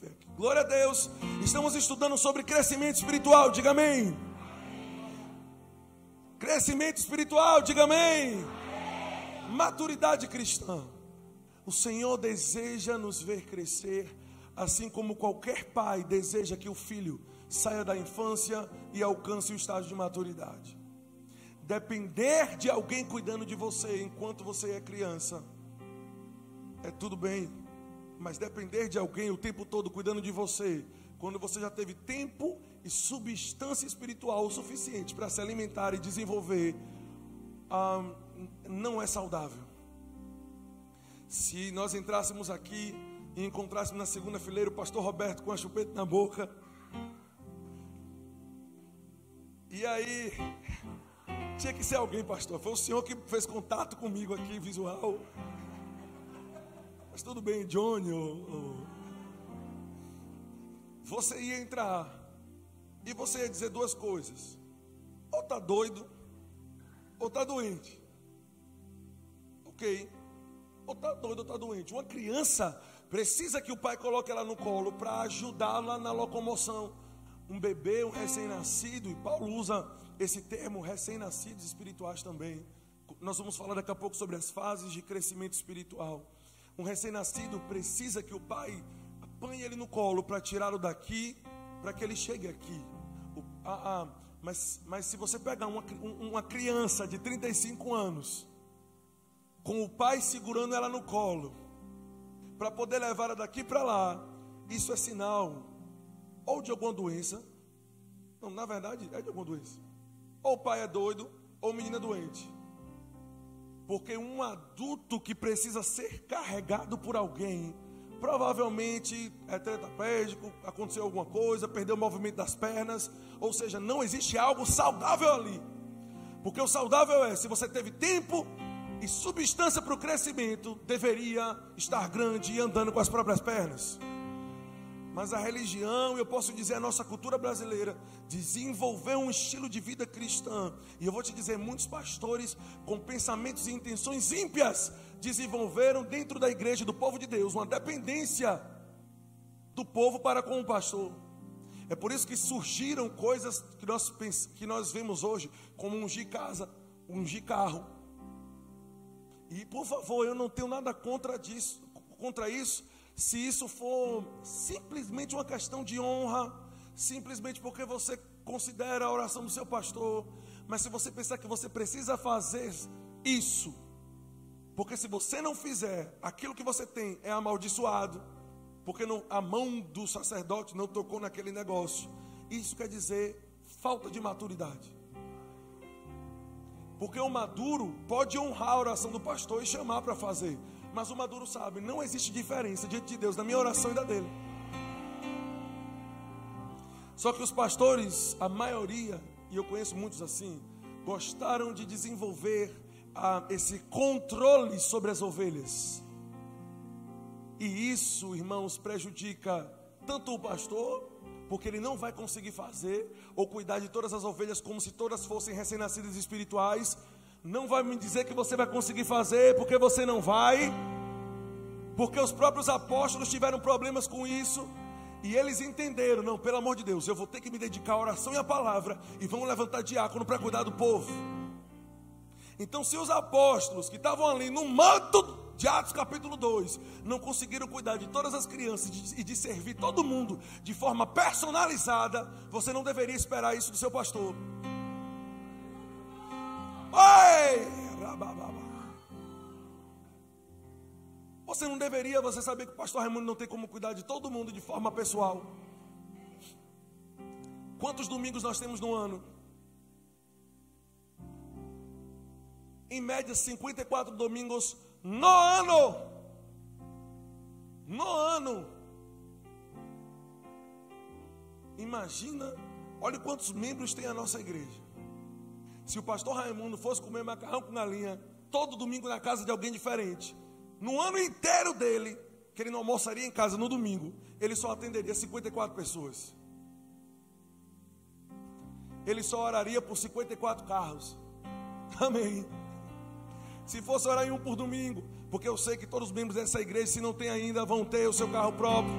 fé. Glória a Deus. Estamos estudando sobre crescimento espiritual. Diga amém. Crescimento espiritual. Diga amém. Maturidade cristã. O Senhor deseja nos ver crescer, assim como qualquer pai deseja que o filho saia da infância e alcance o estágio de maturidade. Depender de alguém cuidando de você enquanto você é criança é tudo bem, mas depender de alguém o tempo todo cuidando de você, quando você já teve tempo e substância espiritual o suficiente para se alimentar e desenvolver, ah, não é saudável. Se nós entrássemos aqui e encontrássemos na segunda fileira o pastor Roberto com a chupeta na boca, e aí, tinha que ser alguém, pastor. Foi o senhor que fez contato comigo aqui, visual. Mas tudo bem, Johnny. Ou, ou... Você ia entrar e você ia dizer duas coisas: ou tá doido, ou tá doente. Ok? Ou tá doido ou tá doente. Uma criança precisa que o pai coloque ela no colo para ajudá-la na locomoção. Um bebê, um recém-nascido, e Paulo usa esse termo, recém-nascidos espirituais também. Nós vamos falar daqui a pouco sobre as fases de crescimento espiritual. Um recém-nascido precisa que o pai apanhe ele no colo para tirá-lo daqui, para que ele chegue aqui. O, a, a, mas, mas se você pegar uma, uma criança de 35 anos, com o pai segurando ela no colo, para poder levar ela daqui para lá, isso é sinal ou de alguma doença. Não, na verdade é de alguma doença. Ou o pai é doido, ou o menino é doente. Porque um adulto que precisa ser carregado por alguém, provavelmente é tetraplégico, aconteceu alguma coisa, perdeu o movimento das pernas, ou seja, não existe algo saudável ali. Porque o saudável é, se você teve tempo e substância para o crescimento, deveria estar grande e andando com as próprias pernas. Mas a religião, eu posso dizer a nossa cultura brasileira, desenvolveu um estilo de vida cristã. E eu vou te dizer, muitos pastores com pensamentos e intenções ímpias desenvolveram dentro da igreja do povo de Deus uma dependência do povo para com o pastor. É por isso que surgiram coisas que nós, que nós vemos hoje, como ungir casa, ungir carro. E por favor, eu não tenho nada contra disso, contra isso, se isso for simplesmente uma questão de honra, simplesmente porque você considera a oração do seu pastor, mas se você pensar que você precisa fazer isso, porque se você não fizer, aquilo que você tem é amaldiçoado, porque não, a mão do sacerdote não tocou naquele negócio. Isso quer dizer falta de maturidade. Porque o maduro pode honrar a oração do pastor e chamar para fazer. Mas o maduro sabe, não existe diferença diante de Deus na minha oração e da dele. Só que os pastores, a maioria, e eu conheço muitos assim, gostaram de desenvolver ah, esse controle sobre as ovelhas. E isso, irmãos, prejudica tanto o pastor, porque ele não vai conseguir fazer ou cuidar de todas as ovelhas como se todas fossem recém-nascidas espirituais, não vai me dizer que você vai conseguir fazer, porque você não vai. Porque os próprios apóstolos tiveram problemas com isso. E eles entenderam, não, pelo amor de Deus, eu vou ter que me dedicar à oração e à palavra. E vamos levantar diácono para cuidar do povo. Então, se os apóstolos que estavam ali no manto de Atos capítulo 2 não conseguiram cuidar de todas as crianças e de, servir todo mundo de forma personalizada, você não deveria esperar isso do seu pastor. Você não deveria, você saber que o pastor Raimundo não tem como cuidar de todo mundo de forma pessoal. Quantos domingos nós temos no ano? Em média, 54 domingos no ano. No ano. Imagina, olha quantos membros tem a nossa igreja. Se o pastor Raimundo fosse comer macarrão com galinha todo domingo na casa de alguém diferente, no ano inteiro dele, que ele não almoçaria em casa no domingo, ele só atenderia 54 pessoas. Ele só oraria por 54 carros. Amém. Se fosse orar em um por domingo, porque eu sei que todos os membros dessa igreja, se não tem ainda, vão ter o seu carro próprio.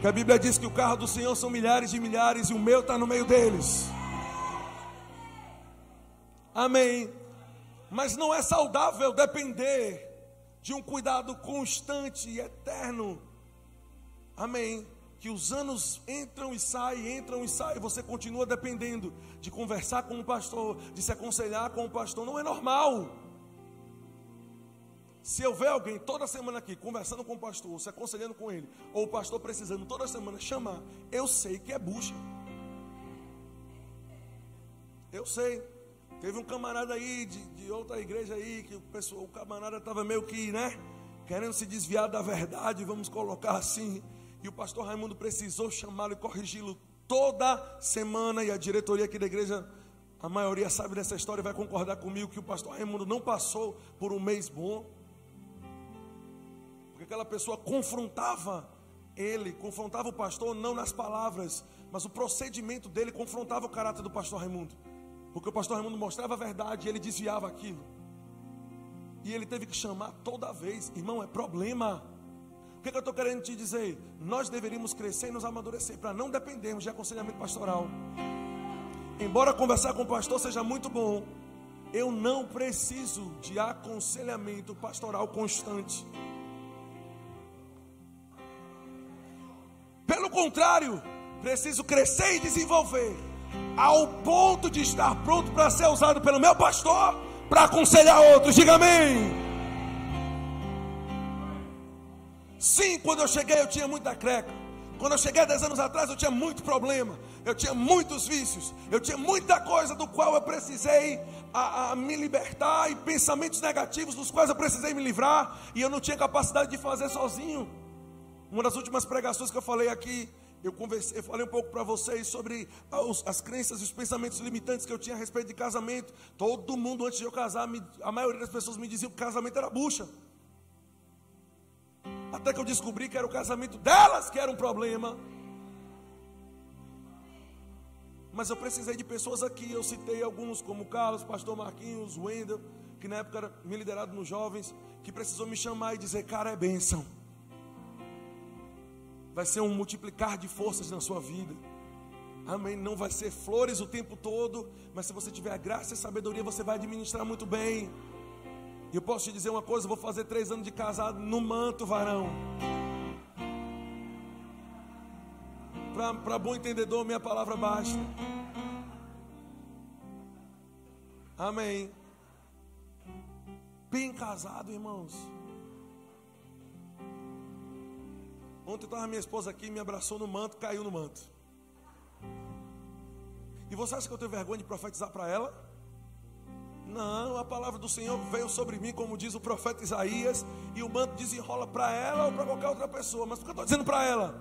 Que a Bíblia diz que o carro do Senhor são milhares de milhares e o meu está no meio deles. Amém. Mas não é saudável depender de um cuidado constante e eterno. Amém. Que os anos entram e saem, entram e saem, você continua dependendo de conversar com o pastor, de se aconselhar com o pastor, não é normal. Se eu ver alguém toda semana aqui conversando com o pastor, se aconselhando com ele, ou o pastor precisando toda semana chamar, eu sei que é bucha. Eu sei. Teve um camarada aí de, de outra igreja aí que o pessoal, o camarada estava meio que, né, querendo se desviar da verdade, vamos colocar assim. E o pastor Raimundo precisou chamá-lo e corrigi-lo toda semana. E a diretoria aqui da igreja, a maioria sabe dessa história, vai concordar comigo que o pastor Raimundo não passou por um mês bom. Porque aquela pessoa confrontava ele, confrontava o pastor não nas palavras, mas o procedimento dele confrontava o caráter do pastor Raimundo. Porque o pastor Raimundo mostrava a verdade e ele desviava aquilo. E ele teve que chamar toda vez. Irmão, é problema. O que, é que eu estou querendo te dizer? Nós deveríamos crescer e nos amadurecer para não dependermos de aconselhamento pastoral. Embora conversar com o pastor seja muito bom, eu não preciso de aconselhamento pastoral constante. Pelo contrário, preciso crescer e desenvolver ao ponto de estar pronto para ser usado pelo meu pastor para aconselhar outros. Diga amém. Sim, quando eu cheguei eu tinha muita creca. Quando eu cheguei 10 anos atrás eu tinha muito problema. Eu tinha muitos vícios. Eu tinha muita coisa do qual eu precisei a, a me libertar e pensamentos negativos dos quais eu precisei me livrar e eu não tinha capacidade de fazer sozinho. Uma das últimas pregações que eu falei aqui eu conversei, eu falei um pouco para vocês sobre as, as crenças e os pensamentos limitantes que eu tinha a respeito de casamento. Todo mundo antes de eu casar, me, a maioria das pessoas me diziam que casamento era bucha. Até que eu descobri que era o casamento delas que era um problema. Mas eu precisei de pessoas aqui. Eu citei alguns, como Carlos, Pastor Marquinhos, Wendel, que na época era me liderado nos jovens, que precisou me chamar e dizer: Cara, é bênção vai ser um multiplicar de forças na sua vida. Amém. Não vai ser flores o tempo todo, mas se você tiver a graça e sabedoria, você vai administrar muito bem. E eu posso te dizer uma coisa: vou fazer três anos de casado no manto, varão. Para bom entendedor, minha palavra basta. Amém. Bem casado, irmãos. Ontem estava minha esposa aqui, me abraçou no manto, caiu no manto. E você acha que eu tenho vergonha de profetizar para ela? Não, a palavra do Senhor veio sobre mim, como diz o profeta Isaías, e o manto desenrola para ela ou para qualquer outra pessoa. Mas por que eu estou dizendo para ela?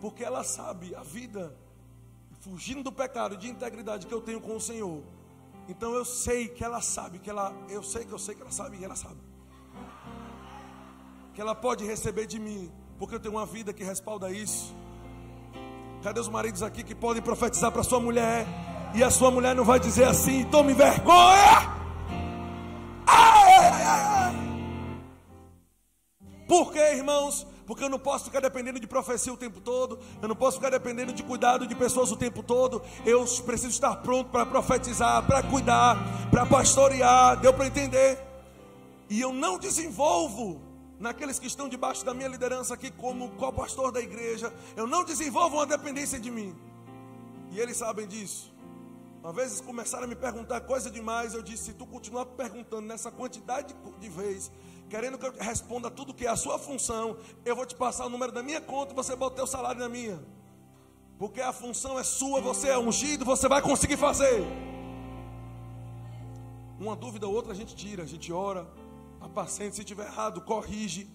Porque ela sabe a vida, fugindo do pecado de integridade que eu tenho com o Senhor. Então eu sei que ela sabe, que ela, eu sei que eu sei que ela sabe e ela sabe. Que ela pode receber de mim porque eu tenho uma vida que respalda isso. Cadê os maridos aqui que podem profetizar para sua mulher? E a sua mulher não vai dizer assim: tome vergonha. Ai, ai, ai. Por quê, irmãos? Porque eu não posso ficar dependendo de profecia o tempo todo, eu não posso ficar dependendo de cuidado de pessoas o tempo todo. Eu preciso estar pronto para profetizar, para cuidar, para pastorear. Deu para entender? E eu não desenvolvo naqueles que estão debaixo da minha liderança aqui, como co-pastor da igreja, eu não desenvolvo uma dependência de mim. E eles sabem disso. Uma vez começaram a me perguntar coisa demais, eu disse: se tu continuar perguntando nessa quantidade de vezes, querendo que eu responda tudo que é a sua função, eu vou te passar o número da minha conta e você bota o salário na minha. Porque a função é sua, você é ungido, você vai conseguir fazer. Uma dúvida ou outra a gente tira, a gente ora, Apacente, se tiver errado, corrige,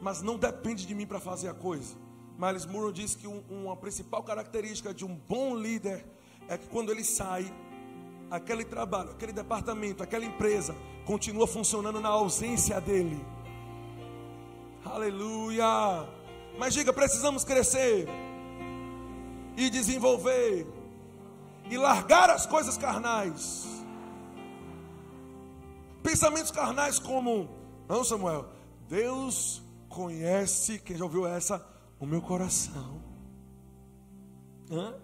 mas não depende de mim para fazer a coisa. Miles Murrow diz que um, uma principal característica de um bom líder é que quando ele sai, aquele trabalho, aquele departamento, aquela empresa continua funcionando na ausência dele. Aleluia! Mas diga, precisamos crescer e desenvolver e largar as coisas carnais Pensamentos carnais como, não Samuel, Deus conhece, quem já ouviu essa, o meu coração. Hã?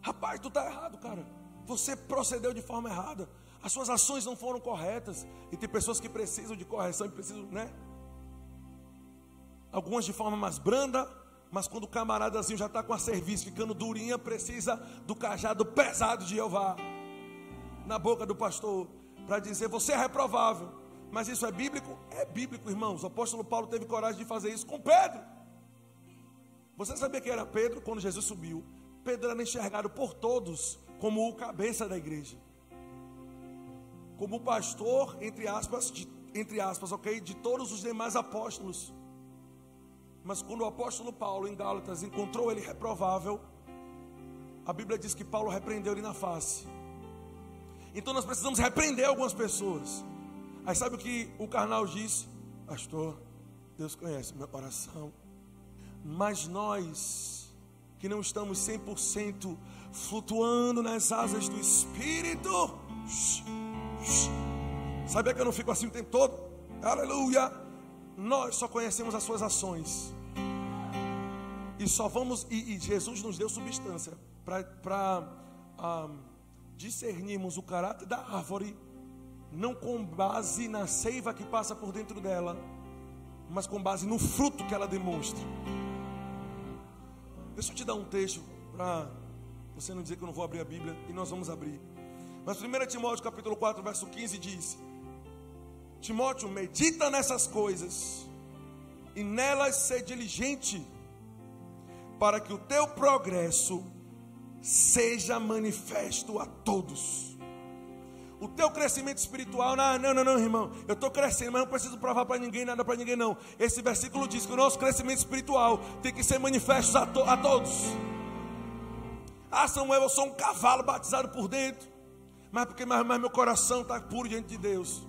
Rapaz, tu está errado, cara. Você procedeu de forma errada. As suas ações não foram corretas. E tem pessoas que precisam de correção e precisam, né? Algumas de forma mais branda, mas quando o camaradazinho já está com a serviço ficando durinha, precisa do cajado pesado de Jeová na boca do pastor para dizer: Você é reprovável. Mas isso é bíblico? É bíblico, irmãos. O apóstolo Paulo teve coragem de fazer isso com Pedro. Você sabia que era Pedro quando Jesus subiu? Pedro era enxergado por todos como o cabeça da igreja, como o pastor, entre aspas, de, entre aspas, ok, de todos os demais apóstolos. Mas quando o apóstolo Paulo em Gálatas encontrou ele reprovável, a Bíblia diz que Paulo repreendeu ele na face. Então nós precisamos repreender algumas pessoas. Aí sabe o que o carnal disse? Pastor, Deus conhece meu coração. Mas nós que não estamos 100% flutuando nas asas do Espírito, sabia que eu não fico assim o tempo todo? Aleluia! Nós só conhecemos as suas ações. E só vamos, e, e Jesus nos deu substância para discernirmos o caráter da árvore, não com base na seiva que passa por dentro dela, mas com base no fruto que ela demonstra. Deixa eu te dar um texto para você não dizer que eu não vou abrir a Bíblia, e nós vamos abrir. Mas 1 Timóteo capítulo 4, verso 15 diz: Timóteo, medita nessas coisas, e nelas ser diligente, para que o teu progresso seja manifesto a todos. O teu crescimento espiritual, não, não, não, não irmão. Eu estou crescendo, mas não preciso provar para ninguém, nada para ninguém, não. Esse versículo diz que o nosso crescimento espiritual tem que ser manifesto a, to, a todos. Ah, Samuel, eu sou um cavalo batizado por dentro. Mas porque mas, mas meu coração está puro diante de Deus.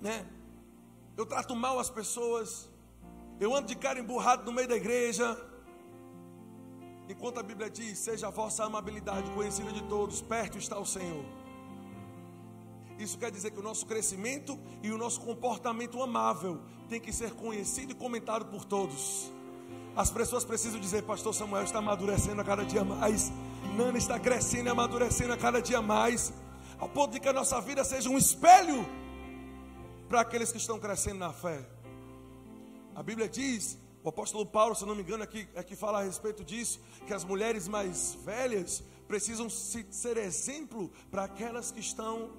Né? Eu trato mal as pessoas. Eu ando de cara emburrado no meio da igreja. Enquanto a Bíblia diz: Seja a vossa amabilidade conhecida de todos, perto está o Senhor. Isso quer dizer que o nosso crescimento e o nosso comportamento amável tem que ser conhecido e comentado por todos. As pessoas precisam dizer: Pastor Samuel está amadurecendo a cada dia mais, Nana está crescendo e amadurecendo a cada dia mais, ao ponto de que a nossa vida seja um espelho para aqueles que estão crescendo na fé. A Bíblia diz o apóstolo Paulo, se não me engano, aqui, aqui fala a respeito disso, que as mulheres mais velhas precisam ser exemplo para aquelas que estão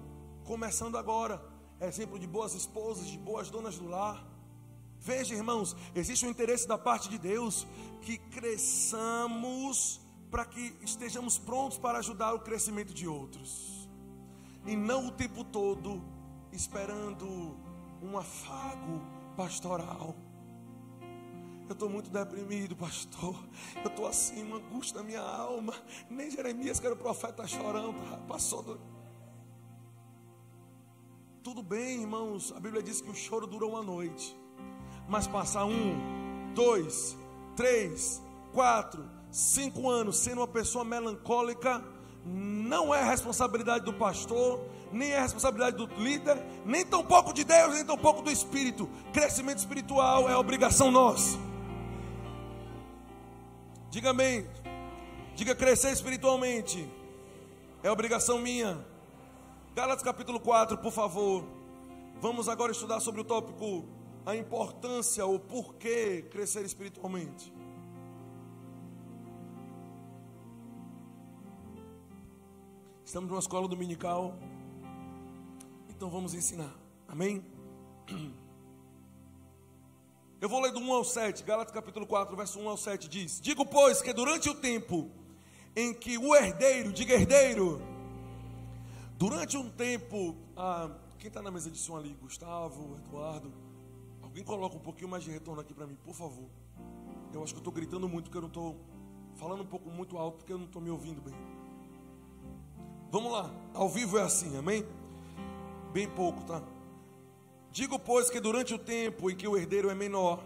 começando agora. Exemplo de boas esposas, de boas donas do lar. Veja, irmãos, existe um interesse da parte de Deus que cresçamos para que estejamos prontos para ajudar o crescimento de outros. E não o tempo todo esperando um afago pastoral eu estou muito deprimido, pastor. Eu estou assim, uma angústia na minha alma. Nem Jeremias, que era o profeta, chorando. Passou. Do... Tudo bem, irmãos. A Bíblia diz que o choro dura uma noite. Mas passar um, dois, três, quatro, cinco anos sendo uma pessoa melancólica, não é responsabilidade do pastor, nem é responsabilidade do líder, nem tão pouco de Deus, nem tão pouco do Espírito. Crescimento espiritual é obrigação nossa. Diga amém. Diga crescer espiritualmente. É obrigação minha. Gálatas capítulo 4, por favor. Vamos agora estudar sobre o tópico a importância ou porquê crescer espiritualmente. Estamos numa escola dominical. Então vamos ensinar. Amém? Eu vou ler do 1 ao 7, Gálatas capítulo 4, verso 1 ao 7 diz: Digo, pois, que durante o tempo em que o herdeiro, diga herdeiro, durante um tempo, ah, quem está na mesa de som ali? Gustavo, Eduardo, alguém coloca um pouquinho mais de retorno aqui para mim, por favor. Eu acho que eu estou gritando muito, porque eu não estou falando um pouco muito alto, porque eu não estou me ouvindo bem. Vamos lá, ao vivo é assim, amém? Bem pouco, tá? Digo, pois, que durante o tempo em que o herdeiro é menor,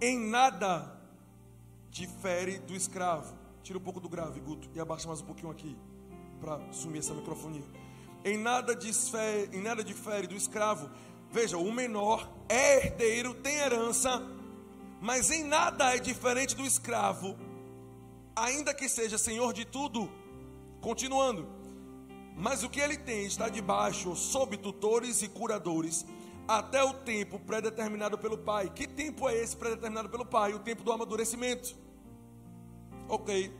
em nada difere do escravo. Tira um pouco do grave, Guto, e abaixa mais um pouquinho aqui, para sumir essa microfonia. Em nada, difere, em nada difere do escravo. Veja, o menor é herdeiro, tem herança, Mas em nada é diferente do escravo, ainda que seja senhor de tudo. Continuando. Mas o que ele tem está debaixo, sob tutores e curadores, até o tempo predeterminado pelo Pai. Que tempo é esse predeterminado pelo Pai? O tempo do amadurecimento. Ok.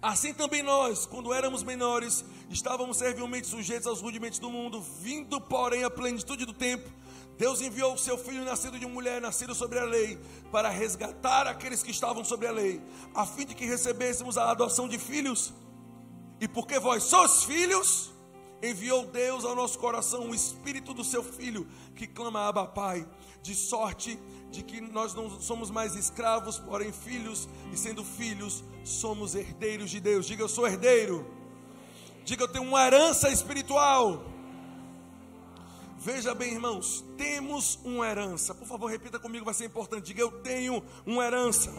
Assim também nós, quando éramos menores, estávamos servilmente sujeitos aos rudimentos do mundo, vindo, porém, à plenitude do tempo. Deus enviou o seu filho, nascido de mulher, nascido sobre a lei, para resgatar aqueles que estavam sobre a lei, a fim de que recebêssemos a adoção de filhos. E porque vós sois filhos, enviou Deus ao nosso coração o espírito do seu filho, que clama Abba Pai, de sorte de que nós não somos mais escravos, porém filhos, e sendo filhos, somos herdeiros de Deus. Diga eu sou herdeiro. Diga eu tenho uma herança espiritual. Veja bem, irmãos, temos uma herança. Por favor, repita comigo, vai ser importante. Diga eu tenho uma herança.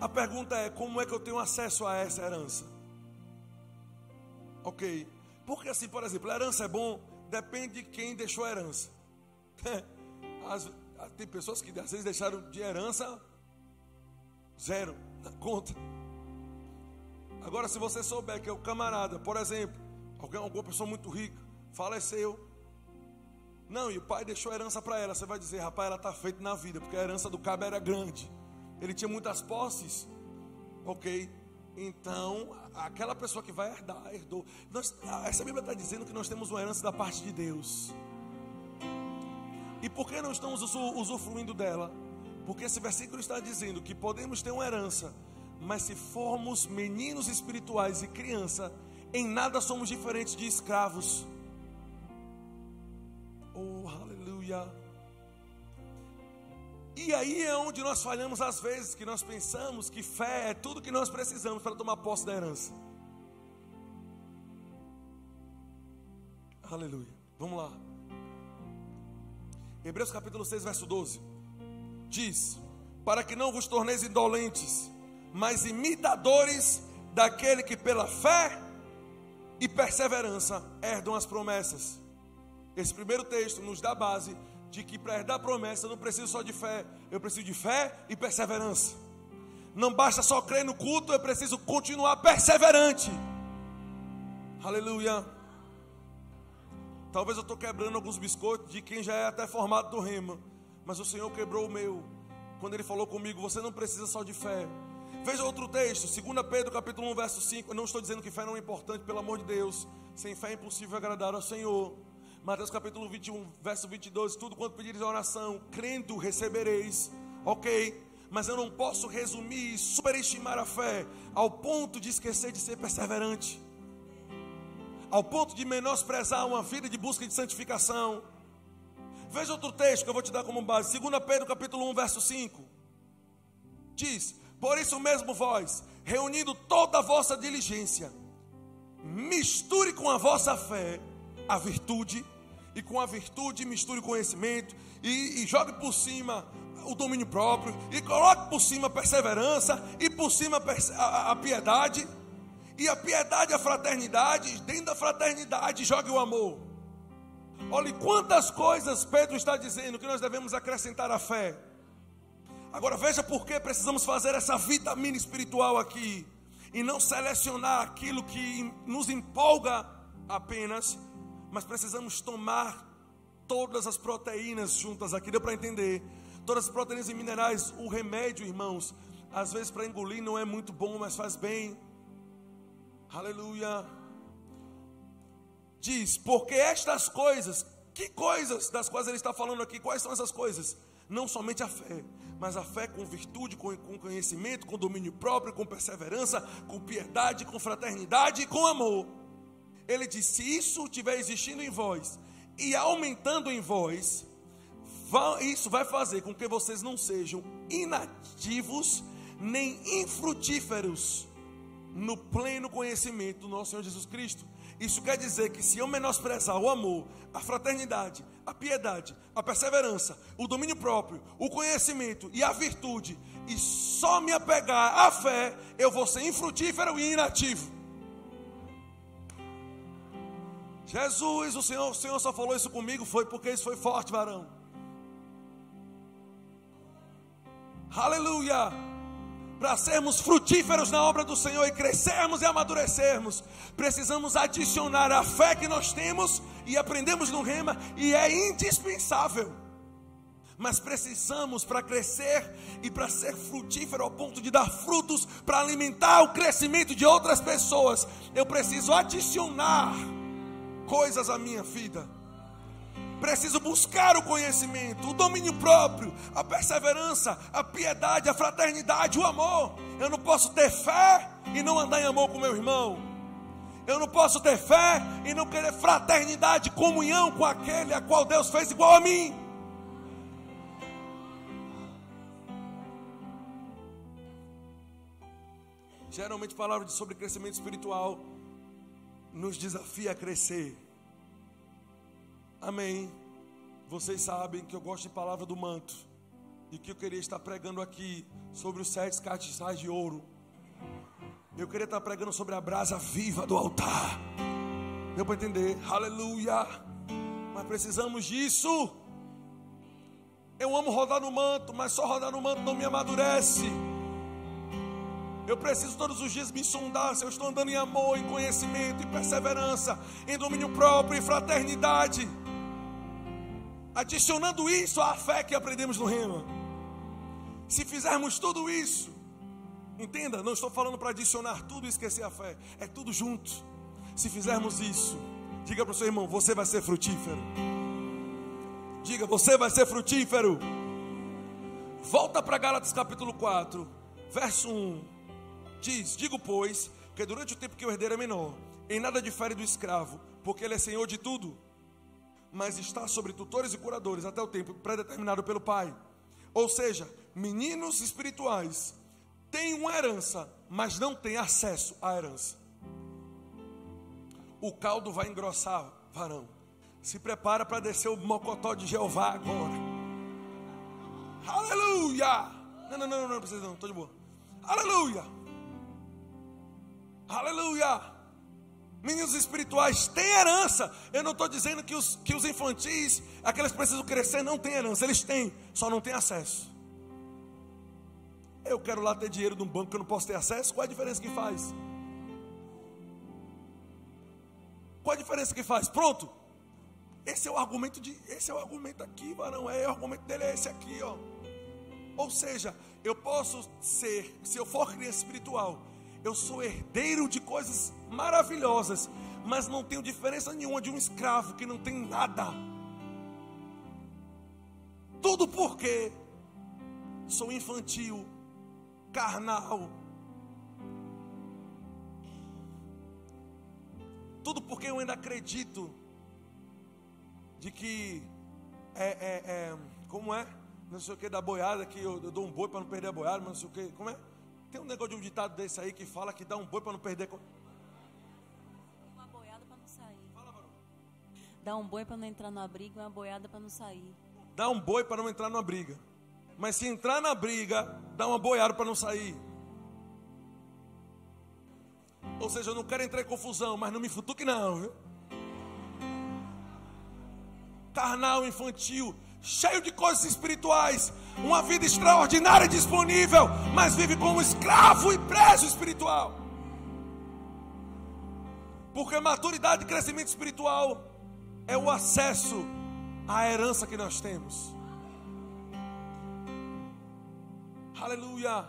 A pergunta é: como é que eu tenho acesso a essa herança? Ok. Porque assim, por exemplo, a herança é bom, depende de quem deixou a herança. As, tem pessoas que às vezes deixaram de herança zero na conta. Agora, se você souber que é o camarada, por exemplo, alguém, alguma pessoa muito rica, faleceu. Não, e o pai deixou a herança para ela. Você vai dizer, rapaz, ela está feita na vida, porque a herança do cabo era grande. Ele tinha muitas posses. Ok? Então, aquela pessoa que vai herdar, herdou. Nós, essa Bíblia está dizendo que nós temos uma herança da parte de Deus. E por que não estamos usufruindo dela? Porque esse versículo está dizendo que podemos ter uma herança, mas se formos meninos espirituais e criança, em nada somos diferentes de escravos. Oh, aleluia. E aí é onde nós falhamos às vezes, que nós pensamos que fé é tudo que nós precisamos para tomar posse da herança. Aleluia. Vamos lá. Hebreus capítulo 6, verso 12. Diz: Para que não vos torneis indolentes, mas imitadores daquele que pela fé e perseverança herdam as promessas. Esse primeiro texto nos dá base de que para herdar promessa eu não preciso só de fé, eu preciso de fé e perseverança. Não basta só crer no culto, eu preciso continuar perseverante. Aleluia. Talvez eu estou quebrando alguns biscoitos de quem já é até formado do rema, mas o Senhor quebrou o meu. Quando Ele falou comigo, você não precisa só de fé. Veja outro texto, 2 Pedro capítulo 1, verso 5. Eu não estou dizendo que fé não é importante, pelo amor de Deus. Sem fé é impossível agradar ao Senhor. Mateus capítulo 21, verso 22, tudo quanto pedires oração, crendo recebereis. Ok? Mas eu não posso resumir e superestimar a fé ao ponto de esquecer de ser perseverante. Ao ponto de menosprezar uma vida de busca de santificação. Veja outro texto que eu vou te dar como base. 2 Pedro capítulo 1, verso 5. Diz: Por isso mesmo vós, reunindo toda a vossa diligência, misture com a vossa fé a virtude e com a virtude misture o conhecimento e, e jogue por cima o domínio próprio e coloque por cima a perseverança e por cima a, a, piedade e a piedade a fraternidade, dentro da fraternidade jogue o amor. Olhe quantas coisas Pedro está dizendo que nós devemos acrescentar à fé. Agora veja por que precisamos fazer essa vitamina espiritual aqui e não selecionar aquilo que nos empolga apenas mas precisamos tomar todas as proteínas juntas aqui, deu para entender? Todas as proteínas e minerais, o remédio, irmãos, às vezes para engolir não é muito bom, mas faz bem. Aleluia. Diz, porque estas coisas, que coisas das quais ele está falando aqui? Quais são essas coisas? Não somente a fé, mas a fé com virtude, com, com conhecimento, com domínio próprio, com perseverança, com piedade, com fraternidade e com amor. Ele diz: se isso estiver existindo em vós e aumentando em vós, isso vai fazer com que vocês não sejam inativos nem infrutíferos no pleno conhecimento do nosso Senhor Jesus Cristo. Isso quer dizer que se eu menosprezar o amor, a fraternidade, a piedade, a perseverança, o domínio próprio, o conhecimento e a virtude, e só me apegar à fé, eu vou ser infrutífero e inativo. Jesus, o Senhor, o Senhor só falou isso comigo, foi porque isso foi forte, varão. Aleluia! Para sermos frutíferos na obra do Senhor e crescermos e amadurecermos, precisamos adicionar a fé que nós temos e aprendemos no Rema, e é indispensável. Mas precisamos para crescer e para ser frutífero ao ponto de dar frutos para alimentar o crescimento de outras pessoas. Eu preciso adicionar coisas à minha vida. Preciso buscar o conhecimento, o domínio próprio, a perseverança, a piedade, a fraternidade, o amor. Eu não posso ter fé e não andar em amor com meu irmão. Eu não posso ter fé e não querer fraternidade, comunhão com aquele a qual Deus fez igual a mim. Geralmente, palavra sobre crescimento espiritual nos desafia a crescer. Amém. Vocês sabem que eu gosto de palavra do manto. E que eu queria estar pregando aqui sobre os sete castiçais de ouro. Eu queria estar pregando sobre a brasa viva do altar. Deu para entender? Aleluia. Mas precisamos disso. Eu amo rodar no manto, mas só rodar no manto não me amadurece. Eu preciso todos os dias me sondar se eu estou andando em amor, em conhecimento, em perseverança, em domínio próprio, em fraternidade adicionando isso à fé que aprendemos no Rema. Se fizermos tudo isso, entenda, não estou falando para adicionar tudo e esquecer a fé, é tudo junto. Se fizermos isso, diga para o seu irmão: você vai ser frutífero. Diga, você vai ser frutífero. Volta para Gálatas capítulo 4, verso 1. Diz: Digo, pois, que durante o tempo que o herdeiro é menor, em nada difere do escravo, porque ele é senhor de tudo mas está sobre tutores e curadores até o tempo predeterminado pelo Pai. Ou seja, meninos espirituais têm uma herança, mas não têm acesso à herança. O caldo vai engrossar, varão. Se prepara para descer o mocotó de Jeová agora. Aleluia! Não, não, não, não, não precisa não, estou de boa. Aleluia! Aleluia! Meninos espirituais têm herança. Eu não estou dizendo que os, que os infantis, aqueles que precisam crescer, não têm herança. Eles têm, só não têm acesso. Eu quero lá ter dinheiro num banco que eu não posso ter acesso. Qual a diferença que faz? Qual a diferença que faz? Pronto. Esse é o argumento de, esse é o argumento aqui, varão. É o argumento dele é esse aqui, ó. Ou seja, eu posso ser, se eu for criança espiritual, eu sou herdeiro de coisas maravilhosas, mas não tenho diferença nenhuma de um escravo que não tem nada. Tudo porque sou infantil, carnal. Tudo porque eu ainda acredito de que é, é, é como é? Não sei o que da boiada, que eu, eu dou um boi para não perder a boiada, mas não sei o que, como é? Tem um negócio de um ditado desse aí que fala que dá um boi para não perder. Uma boiada para não sair. Fala, Dá um boi para não entrar na briga e uma boiada para não sair. Dá um boi para não entrar numa briga. Mas se entrar na briga, dá uma boiada para não sair. Ou seja, eu não quero entrar em confusão, mas não me futuque não, viu? Carnal, infantil, cheio de coisas espirituais, uma vida extraordinária disponível, mas vive como escravo e preso espiritual. Porque maturidade e crescimento espiritual é o acesso à herança que nós temos. Aleluia.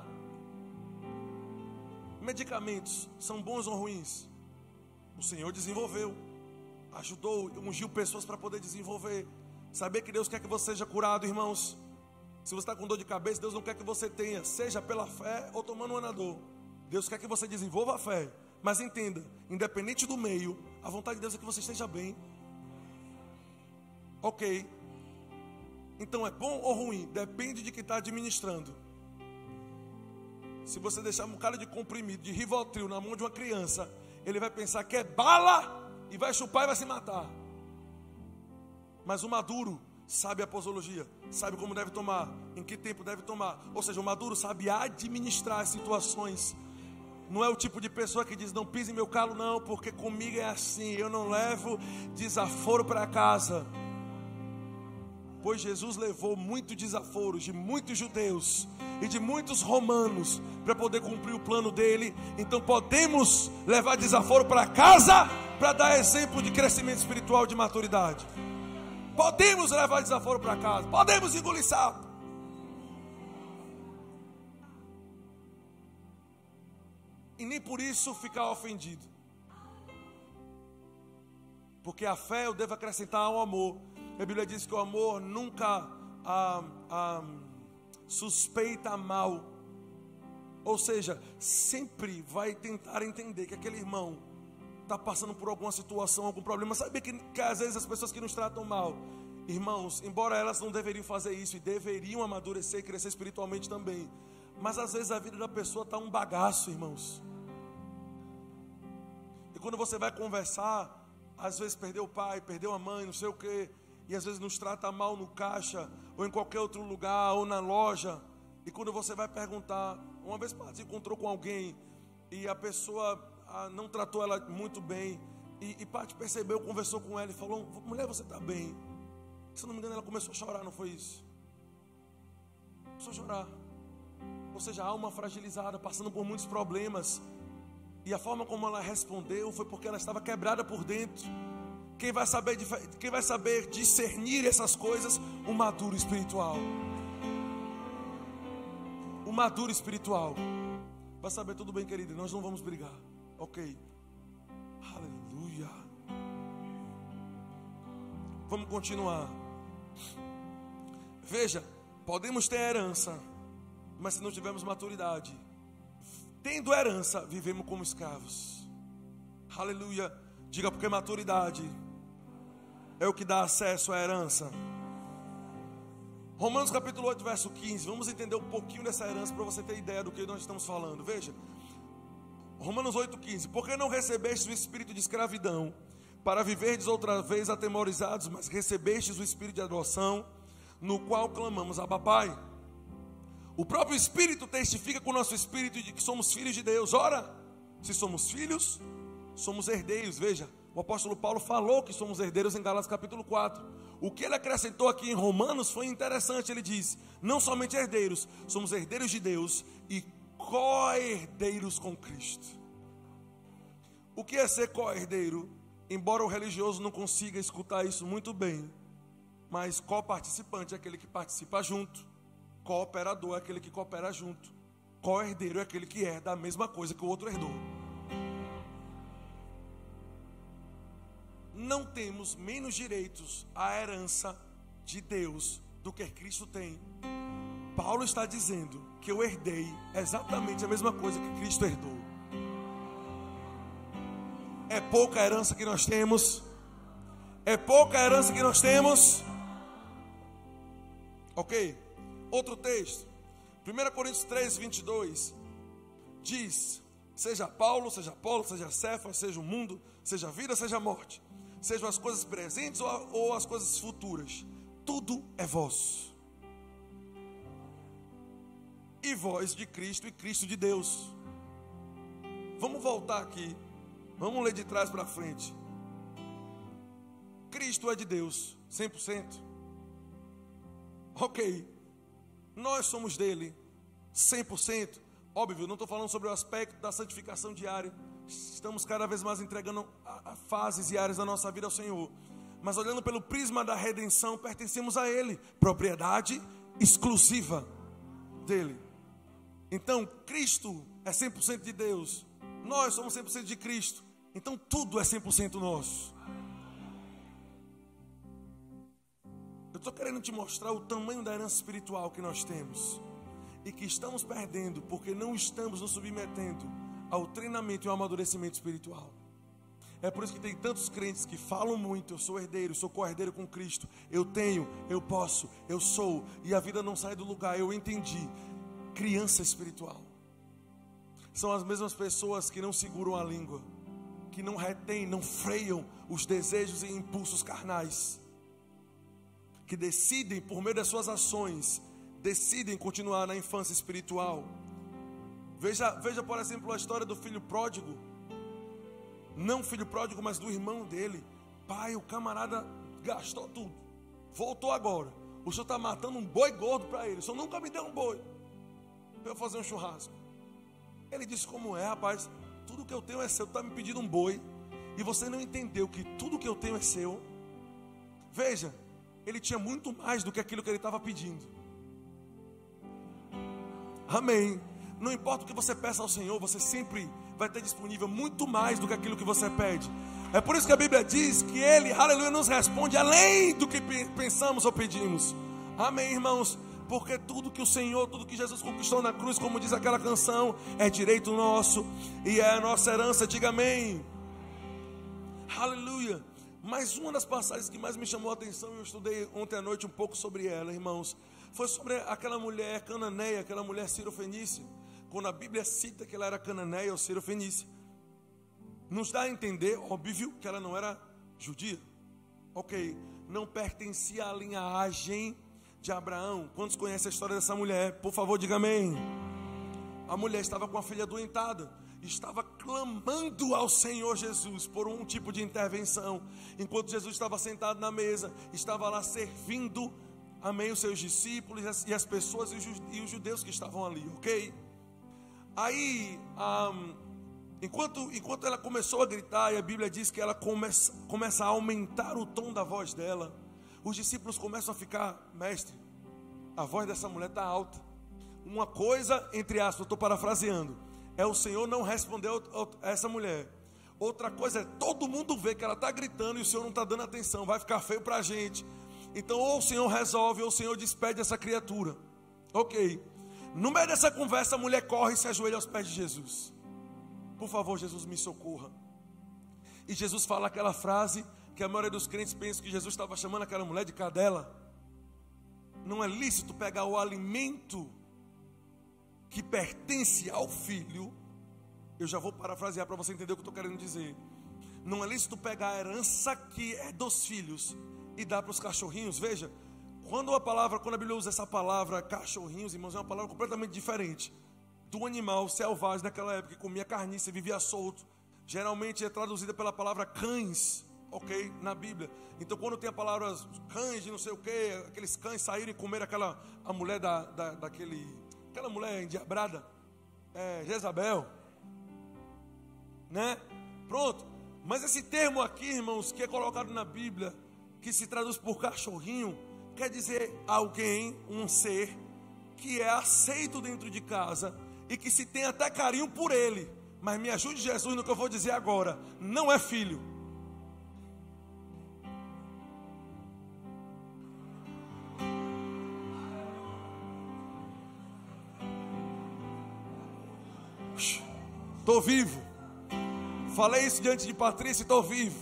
Medicamentos são bons ou ruins? O Senhor desenvolveu, ajudou, ungiu pessoas para poder desenvolver. Saber que Deus quer que você seja curado, irmãos. Se você está com dor de cabeça, Deus não quer que você tenha, seja pela fé ou tomando um anador. Deus quer que você desenvolva a fé. Mas entenda, independente do meio, a vontade de Deus é que você esteja bem. Ok. Então é bom ou ruim? Depende de quem está administrando. Se você deixar um cara de comprimido, de rivotril na mão de uma criança, ele vai pensar que é bala e vai chupar e vai se matar. Mas o maduro sabe a posologia, sabe como deve tomar, em que tempo deve tomar. Ou seja, o maduro sabe administrar as situações. Não é o tipo de pessoa que diz: Não pise meu calo, não, porque comigo é assim. Eu não levo desaforo para casa. pois Jesus levou muitos desaforos de muitos judeus e de muitos romanos para poder cumprir o plano dele. Então podemos levar desaforo para casa para dar exemplo de crescimento espiritual de maturidade. Podemos levar desaforo para casa, podemos engolir sapo. E nem por isso ficar ofendido. Porque a fé eu devo acrescentar ao amor. A Bíblia diz que o amor nunca ah, ah, suspeita mal. Ou seja, sempre vai tentar entender que aquele irmão está passando por alguma situação, algum problema. Sabe que, que às vezes as pessoas que nos tratam mal, irmãos, embora elas não deveriam fazer isso e deveriam amadurecer e crescer espiritualmente também, mas às vezes a vida da pessoa está um bagaço, irmãos. E quando você vai conversar, às vezes perdeu o pai, perdeu a mãe, não sei o quê e às vezes nos trata mal no caixa, ou em qualquer outro lugar, ou na loja. E quando você vai perguntar, uma vez se encontrou com alguém e a pessoa ah, não tratou ela muito bem, e, e percebeu, conversou com ela e falou: Mulher, você está bem? Se não me engano, ela começou a chorar, não foi isso? Começou a chorar. Ou seja, a alma fragilizada, passando por muitos problemas. E a forma como ela respondeu foi porque ela estava quebrada por dentro. Quem vai saber, quem vai saber discernir essas coisas? O maduro espiritual. O maduro espiritual. Vai saber tudo bem, querido. Nós não vamos brigar. Ok. Aleluia. Vamos continuar. Veja, podemos ter herança, mas se não tivermos maturidade, tendo herança, vivemos como escravos. Aleluia. Diga porque maturidade é o que dá acesso à herança. Romanos capítulo 8, verso 15. Vamos entender um pouquinho dessa herança para você ter ideia do que nós estamos falando. Veja. Romanos 8, 15. Porque não recebestes o espírito de escravidão para viverdes outra vez atemorizados, mas recebestes o espírito de adoção, no qual clamamos a papai. O próprio espírito testifica com o nosso espírito de que somos filhos de Deus. Ora, se somos filhos, somos herdeiros. Veja, o apóstolo Paulo falou que somos herdeiros em Gálatas capítulo 4. O que ele acrescentou aqui em Romanos foi interessante. Ele diz: não somente herdeiros, somos herdeiros de Deus e co-herdeiros com Cristo. O que é ser co-herdeiro? Embora o religioso não consiga escutar isso muito bem, mas co-participante é aquele que participa junto, cooperador é aquele que coopera junto, co-herdeiro é aquele que herda a mesma coisa que o outro herdou. não temos menos direitos à herança de Deus do que Cristo tem. Paulo está dizendo que eu herdei exatamente a mesma coisa que Cristo herdou. É pouca a herança que nós temos. É pouca a herança que nós temos. Ok? Outro texto. 1 Coríntios 3, 22. Diz: Seja Paulo, seja Paulo, seja Cefa, seja o mundo, seja vida, seja morte sejam as coisas presentes ou, ou as coisas futuras, tudo é vosso. E vós de Cristo e Cristo de Deus. Vamos voltar aqui. Vamos ler de trás para frente. Cristo é de Deus, 100%. Ok. Nós somos dele, 100%. Óbvio, não estou falando sobre o aspecto da santificação diária estamos cada vez mais entregando a, a fases e áreas da nossa vida ao Senhor. Mas olhando pelo prisma da redenção, pertencemos a Ele, propriedade exclusiva dele. Então, Cristo é 100% de Deus, nós somos 100% de Cristo, então tudo é 100% nosso. Eu estou querendo te mostrar o tamanho da herança espiritual que nós temos e que estamos perdendo porque não estamos nos submetendo ao treinamento e ao amadurecimento espiritual. É por isso que tem tantos crentes que falam muito: eu sou herdeiro, sou co-herdeiro com Cristo, eu tenho, eu posso, eu sou, e a vida não sai do lugar. Eu entendi. Criança espiritual são as mesmas pessoas que não seguram a língua, que não retêm, não freiam os desejos e impulsos carnais, que decidem, por meio das suas ações, decidem continuar na infância espiritual Veja, veja, por exemplo, a história do filho pródigo. Não filho pródigo, mas do irmão dele. Pai, o camarada gastou tudo. Voltou agora. O senhor está matando um boi gordo para ele. O senhor nunca me deu um boi para eu fazer um churrasco. Ele disse: Como é, rapaz? Tudo que eu tenho é seu. Está me pedindo um boi. E você não entendeu que tudo que eu tenho é seu. Veja, ele tinha muito mais do que aquilo que ele estava pedindo. Amém. Não importa o que você peça ao Senhor, você sempre vai ter disponível muito mais do que aquilo que você pede. É por isso que a Bíblia diz que Ele, aleluia, nos responde além do que pensamos ou pedimos. Amém, irmãos? Porque tudo que o Senhor, tudo que Jesus conquistou na cruz, como diz aquela canção, é direito nosso e é a nossa herança. Diga amém. Aleluia. Mas uma das passagens que mais me chamou a atenção, eu estudei ontem à noite um pouco sobre ela, irmãos, foi sobre aquela mulher cananeia, aquela mulher cirofenícia quando a Bíblia cita que ela era cananeia ou serofenícia, nos dá a entender, óbvio, que ela não era judia. Ok, não pertencia à linhagem de Abraão. Quantos conhecem a história dessa mulher? Por favor, diga amém. A mulher estava com a filha doentada, estava clamando ao Senhor Jesus por um tipo de intervenção, enquanto Jesus estava sentado na mesa, estava lá servindo, amém, os seus discípulos e as pessoas e os judeus que estavam ali, ok? Aí, um, enquanto, enquanto ela começou a gritar, e a Bíblia diz que ela começa, começa a aumentar o tom da voz dela, os discípulos começam a ficar, mestre, a voz dessa mulher está alta. Uma coisa, entre aspas, estou parafraseando, é o Senhor não responder a essa mulher. Outra coisa é todo mundo vê que ela está gritando e o Senhor não está dando atenção, vai ficar feio para a gente. Então, ou o Senhor resolve, ou o Senhor despede essa criatura. Ok. No meio dessa conversa, a mulher corre e se ajoelha aos pés de Jesus. Por favor, Jesus, me socorra. E Jesus fala aquela frase que a maioria dos crentes pensa que Jesus estava chamando aquela mulher de cadela. Não é lícito pegar o alimento que pertence ao filho. Eu já vou parafrasear para você entender o que eu estou querendo dizer. Não é lícito pegar a herança que é dos filhos e dar para os cachorrinhos. Veja, quando a palavra, quando a Bíblia usa essa palavra cachorrinhos, irmãos, é uma palavra completamente diferente do animal selvagem naquela época que comia carniça, vivia solto. Geralmente é traduzida pela palavra cães, ok? Na Bíblia. Então, quando tem a palavra cães de não sei o que, aqueles cães saírem e comer aquela a mulher da, da, daquele, aquela mulher endiabrada, é, Jezabel, né? Pronto. Mas esse termo aqui, irmãos, que é colocado na Bíblia, que se traduz por cachorrinho, quer dizer alguém, um ser, que é aceito dentro de casa e que se tem até carinho por ele. Mas me ajude, Jesus, no que eu vou dizer agora: não é filho. Estou vivo. Falei isso diante de Patrícia, estou vivo.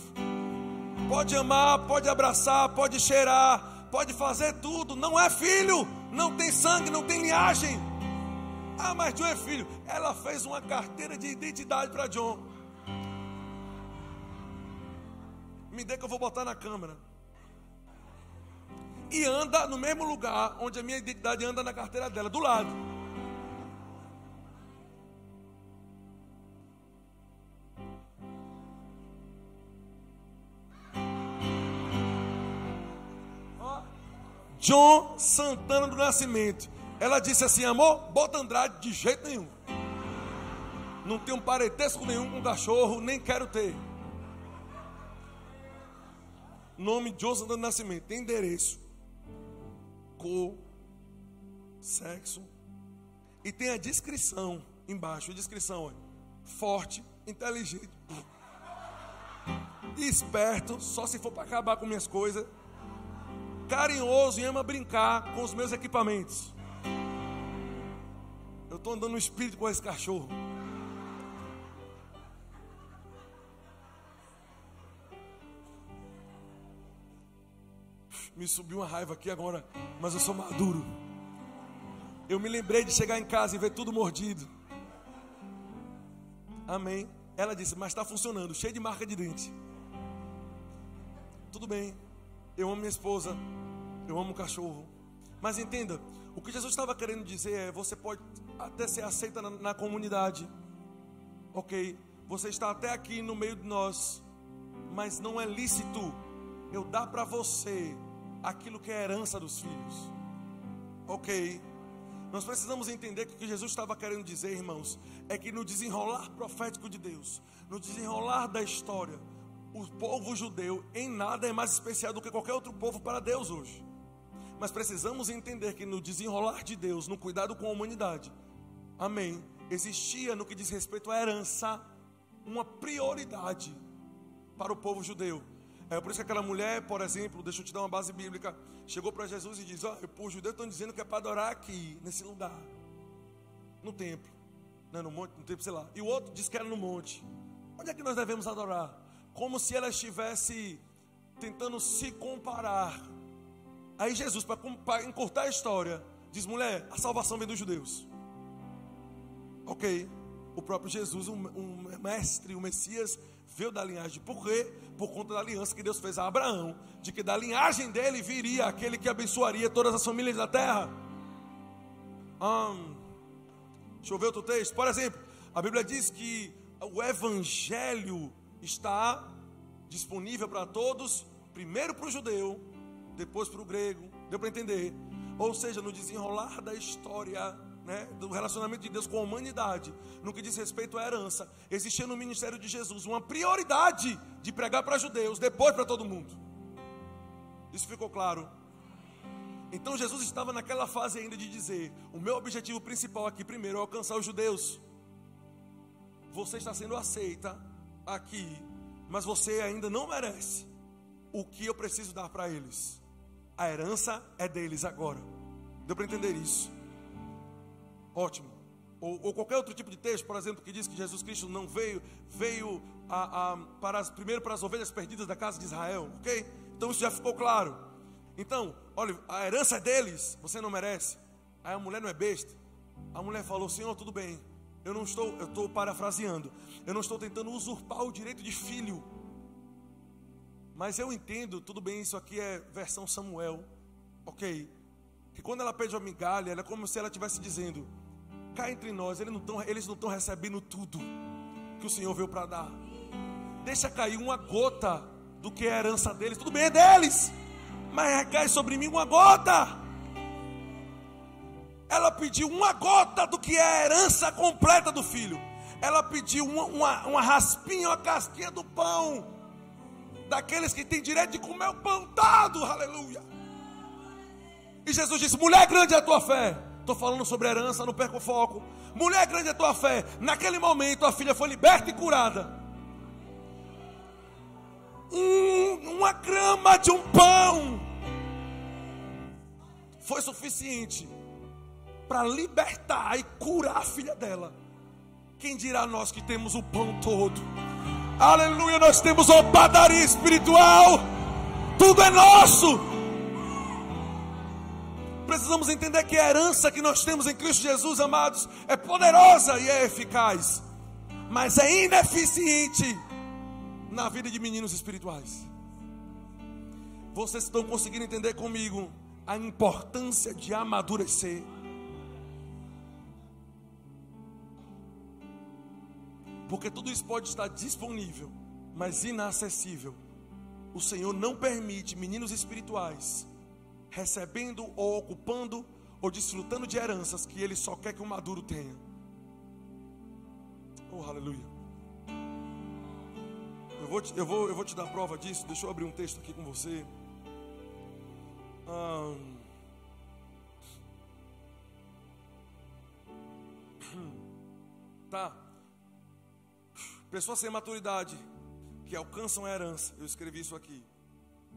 Pode amar, pode abraçar, pode cheirar, pode fazer tudo, não é filho, não tem sangue, não tem linhagem. Ah, mas John é filho. Ela fez uma carteira de identidade para John. Me dê que eu vou botar na câmera. E anda no mesmo lugar onde a minha identidade anda na carteira dela, do lado. John Santana do Nascimento. Ela disse assim: amor, bota Andrade de jeito nenhum. Não tenho parentesco nenhum com cachorro, nem quero ter. Nome John Santana do Nascimento. Endereço, cor, sexo. E tem a descrição embaixo. A descrição, olha. Forte, inteligente, esperto, só se for para acabar com minhas coisas carinhoso e ama brincar com os meus equipamentos. Eu estou andando no espírito com esse cachorro. Me subiu uma raiva aqui agora, mas eu sou maduro. Eu me lembrei de chegar em casa e ver tudo mordido. Amém. Ela disse, mas está funcionando, cheio de marca de dente. Tudo bem. Eu amo minha esposa, eu amo cachorro. Mas entenda, o que Jesus estava querendo dizer é: você pode até ser aceita na, na comunidade, ok? Você está até aqui no meio de nós, mas não é lícito eu dar para você aquilo que é herança dos filhos. Ok. Nós precisamos entender que o que Jesus estava querendo dizer, irmãos, é que no desenrolar profético de Deus, no desenrolar da história, o povo judeu em nada é mais especial do que qualquer outro povo para Deus hoje. Mas precisamos entender que no desenrolar de Deus, no cuidado com a humanidade, amém, existia no que diz respeito à herança uma prioridade para o povo judeu. É por isso que aquela mulher, por exemplo, deixa eu te dar uma base bíblica, chegou para Jesus e diz: Ó, oh, os judeus estão dizendo que é para adorar aqui, nesse lugar, no templo, né, no monte, no templo, sei lá. E o outro disse que era no monte. Onde é que nós devemos adorar? Como se ela estivesse tentando se comparar. Aí Jesus, para encurtar a história, diz: mulher, a salvação vem dos judeus. Ok, o próprio Jesus, um, um mestre, o um Messias, veio da linhagem. Por quê? Por conta da aliança que Deus fez a Abraão, de que da linhagem dele viria aquele que abençoaria todas as famílias da terra. Hum, deixa eu ver outro texto. Por exemplo, a Bíblia diz que o Evangelho está disponível para todos, primeiro para o judeu, depois para o grego. Deu para entender? Ou seja, no desenrolar da história né, do relacionamento de Deus com a humanidade, no que diz respeito à herança, existia no ministério de Jesus uma prioridade de pregar para judeus, depois para todo mundo. Isso ficou claro? Então Jesus estava naquela fase ainda de dizer: o meu objetivo principal aqui, primeiro, é alcançar os judeus. Você está sendo aceita aqui, mas você ainda não merece o que eu preciso dar para eles. A herança é deles agora. Deu para entender isso? Ótimo. Ou, ou, qualquer outro tipo de texto, por exemplo, que diz que Jesus Cristo não veio, veio a, a, para as, primeiro para as ovelhas perdidas da casa de Israel, ok? Então isso já ficou claro. Então, olha, a herança é deles, você não merece. Aí a mulher não é besta. A mulher falou: Senhor, tudo bem. Eu não estou, eu estou parafraseando. Eu não estou tentando usurpar o direito de filho. Mas eu entendo, tudo bem, isso aqui é versão Samuel, ok? Que quando ela pede uma migalha, ela é como se ela estivesse dizendo: cá entre nós, eles não estão eles não estão recebendo tudo que o Senhor veio para dar. Deixa cair uma gota do que é a herança deles. Tudo bem, é deles, mas recai sobre mim uma gota. Ela pediu uma gota do que é a herança completa do filho. Ela pediu uma, uma, uma raspinha, uma casquinha do pão. Daqueles que têm direito de comer o pão todo, aleluia. E Jesus disse: Mulher grande é a tua fé. Estou falando sobre herança, não perca o foco. Mulher grande é a tua fé. Naquele momento a filha foi liberta e curada. Um, uma grama de um pão foi suficiente para libertar e curar a filha dela. Quem dirá nós que temos o pão todo? Aleluia, nós temos uma padaria espiritual. Tudo é nosso. Precisamos entender que a herança que nós temos em Cristo Jesus, amados, é poderosa e é eficaz, mas é ineficiente na vida de meninos espirituais. Vocês estão conseguindo entender comigo a importância de amadurecer? Porque tudo isso pode estar disponível, mas inacessível. O Senhor não permite meninos espirituais recebendo ou ocupando ou desfrutando de heranças que ele só quer que o maduro tenha. Oh, aleluia. Eu vou, te, eu, vou, eu vou te dar prova disso. Deixa eu abrir um texto aqui com você. Tá. Pessoas sem maturidade que alcançam a herança. Eu escrevi isso aqui.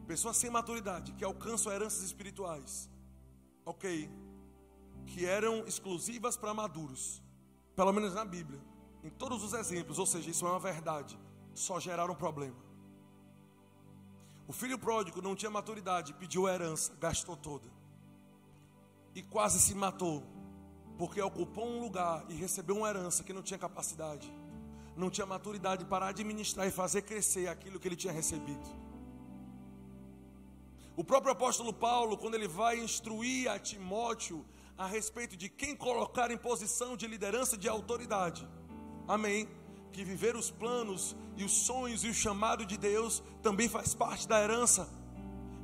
Pessoas sem maturidade que alcançam heranças espirituais, ok, que eram exclusivas para maduros, pelo menos na Bíblia, em todos os exemplos, ou seja, isso é uma verdade, só geraram problema. O filho pródigo não tinha maturidade, pediu herança, gastou toda, e quase se matou, porque ocupou um lugar e recebeu uma herança que não tinha capacidade, não tinha maturidade para administrar e fazer crescer aquilo que ele tinha recebido. O próprio apóstolo Paulo, quando ele vai instruir a Timóteo a respeito de quem colocar em posição de liderança de autoridade, amém. Que viver os planos e os sonhos e o chamado de Deus também faz parte da herança.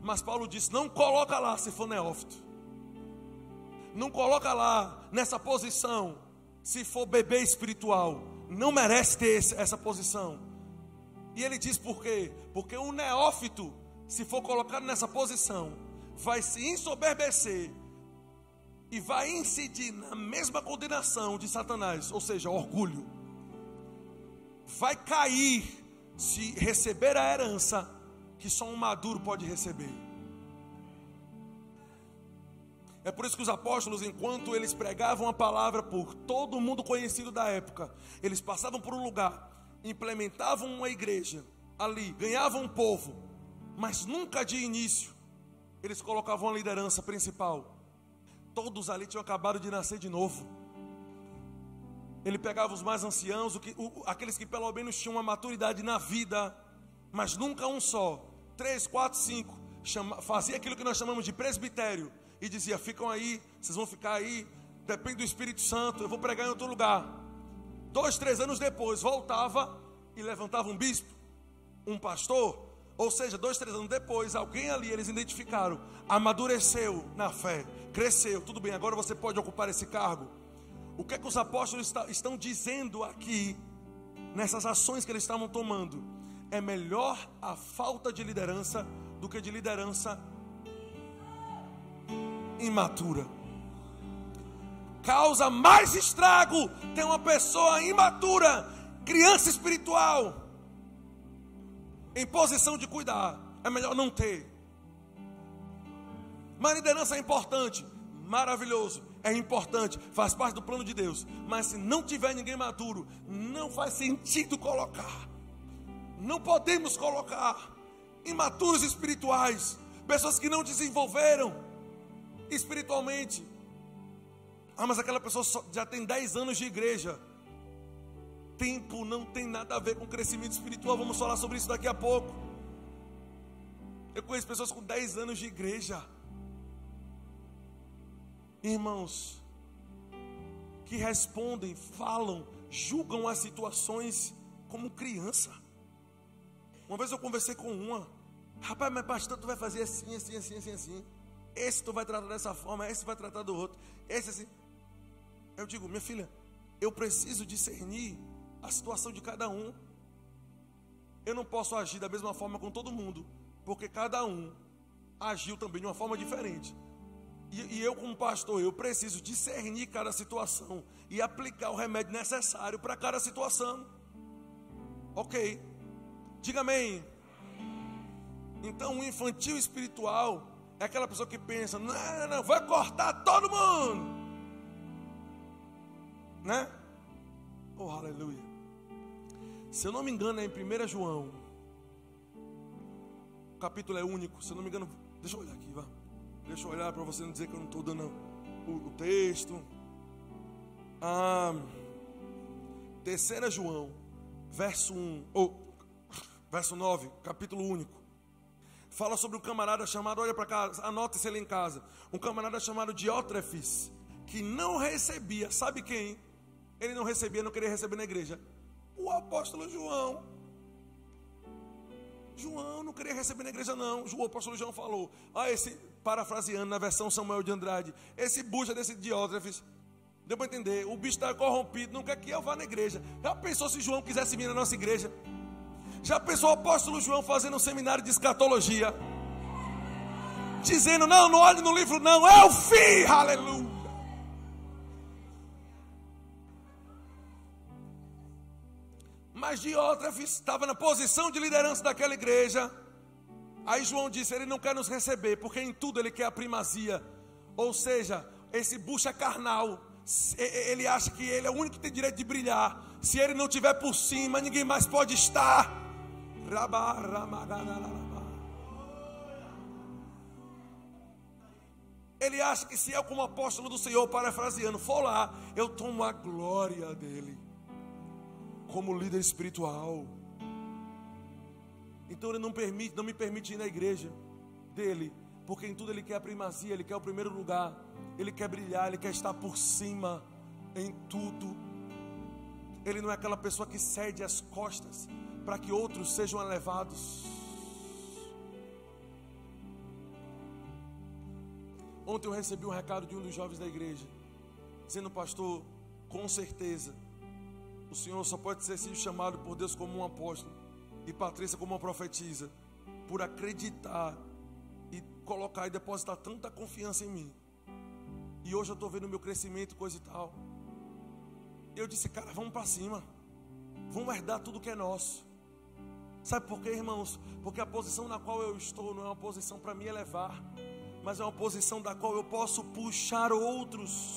Mas Paulo disse: não coloca lá se for neófito. Não coloca lá nessa posição se for bebê espiritual. Não merece ter essa posição. E ele diz por quê? Porque um neófito, se for colocado nessa posição, vai se ensoberbecer e vai incidir na mesma condenação de Satanás, ou seja, orgulho. Vai cair se receber a herança que só um maduro pode receber. É por isso que os apóstolos, enquanto eles pregavam a palavra por todo mundo conhecido da época, eles passavam por um lugar, implementavam uma igreja ali, ganhavam um povo, mas nunca de início eles colocavam a liderança principal. Todos ali tinham acabado de nascer de novo. Ele pegava os mais anciãos, aqueles que pelo menos tinham uma maturidade na vida, mas nunca um só. Três, quatro, cinco. Chama, fazia aquilo que nós chamamos de presbitério. E dizia: ficam aí, vocês vão ficar aí. Depende do Espírito Santo, eu vou pregar em outro lugar. Dois, três anos depois, voltava e levantava um bispo, um pastor. Ou seja, dois, três anos depois, alguém ali eles identificaram, amadureceu na fé, cresceu. Tudo bem, agora você pode ocupar esse cargo. O que é que os apóstolos estão dizendo aqui, nessas ações que eles estavam tomando? É melhor a falta de liderança do que de liderança imatura. Causa mais estrago ter uma pessoa imatura, criança espiritual, em posição de cuidar. É melhor não ter. Mas liderança é importante, maravilhoso é importante, faz parte do plano de Deus. Mas se não tiver ninguém maduro, não faz sentido colocar. Não podemos colocar imaturos espirituais, pessoas que não desenvolveram espiritualmente. Ah, mas aquela pessoa já tem 10 anos de igreja. Tempo não tem nada a ver com crescimento espiritual. Vamos falar sobre isso daqui a pouco. Eu conheço pessoas com 10 anos de igreja irmãos, que respondem, falam, julgam as situações como criança. Uma vez eu conversei com uma, rapaz, mas pastor, tu vai fazer assim, assim, assim, assim, assim. Esse tu vai tratar dessa forma, esse vai tratar do outro, esse assim. Eu digo, minha filha, eu preciso discernir a situação de cada um. Eu não posso agir da mesma forma com todo mundo, porque cada um agiu também de uma forma diferente. E, e, eu, como pastor, eu preciso discernir cada situação e aplicar o remédio necessário para cada situação. Ok? Diga amém. Então, o infantil espiritual é aquela pessoa que pensa: não, não, vai cortar todo mundo. Né? Oh, aleluia. Se eu não me engano, é em 1 João. O capítulo é único. Se eu não me engano, deixa eu olhar aqui, vai. Deixa eu olhar para você não dizer que eu não estou dando o, o texto. Ah, terceira João, verso 1, ou verso 9, capítulo único. Fala sobre um camarada chamado, olha para cá, anota-se ele em casa. Um camarada chamado Diótrefes, que não recebia, sabe quem? Ele não recebia, não queria receber na igreja. O apóstolo João. João não queria receber na igreja, não. O apóstolo João falou: Ah, esse parafraseando na versão Samuel de Andrade, esse bucha desse Diótrefes, deu para entender, o bicho está corrompido, não quer que eu vá na igreja. Já pensou se João quisesse vir na nossa igreja? Já pensou o apóstolo João fazendo um seminário de escatologia? Dizendo, não, não olhe no livro, não, é o fim, aleluia. Mas Diótrefes estava na posição de liderança daquela igreja Aí João disse: Ele não quer nos receber, porque em tudo ele quer a primazia. Ou seja, esse bucha carnal, ele acha que ele é o único que tem direito de brilhar. Se ele não tiver por cima, ninguém mais pode estar. Ele acha que se eu, como apóstolo do Senhor, parafraseando, for lá, eu tomo a glória dele, como líder espiritual. Então ele não permite, não me permite ir na igreja dele, porque em tudo ele quer a primazia, ele quer o primeiro lugar, ele quer brilhar, ele quer estar por cima em tudo. Ele não é aquela pessoa que cede as costas para que outros sejam elevados. Ontem eu recebi um recado de um dos jovens da igreja, dizendo, pastor, com certeza, o senhor só pode ser chamado por Deus como um apóstolo e Patrícia como uma profetisa, por acreditar e colocar e depositar tanta confiança em mim. E hoje eu estou vendo o meu crescimento, coisa e tal. Eu disse, cara, vamos para cima. Vamos herdar tudo que é nosso. Sabe por quê, irmãos? Porque a posição na qual eu estou não é uma posição para me elevar, mas é uma posição da qual eu posso puxar outros.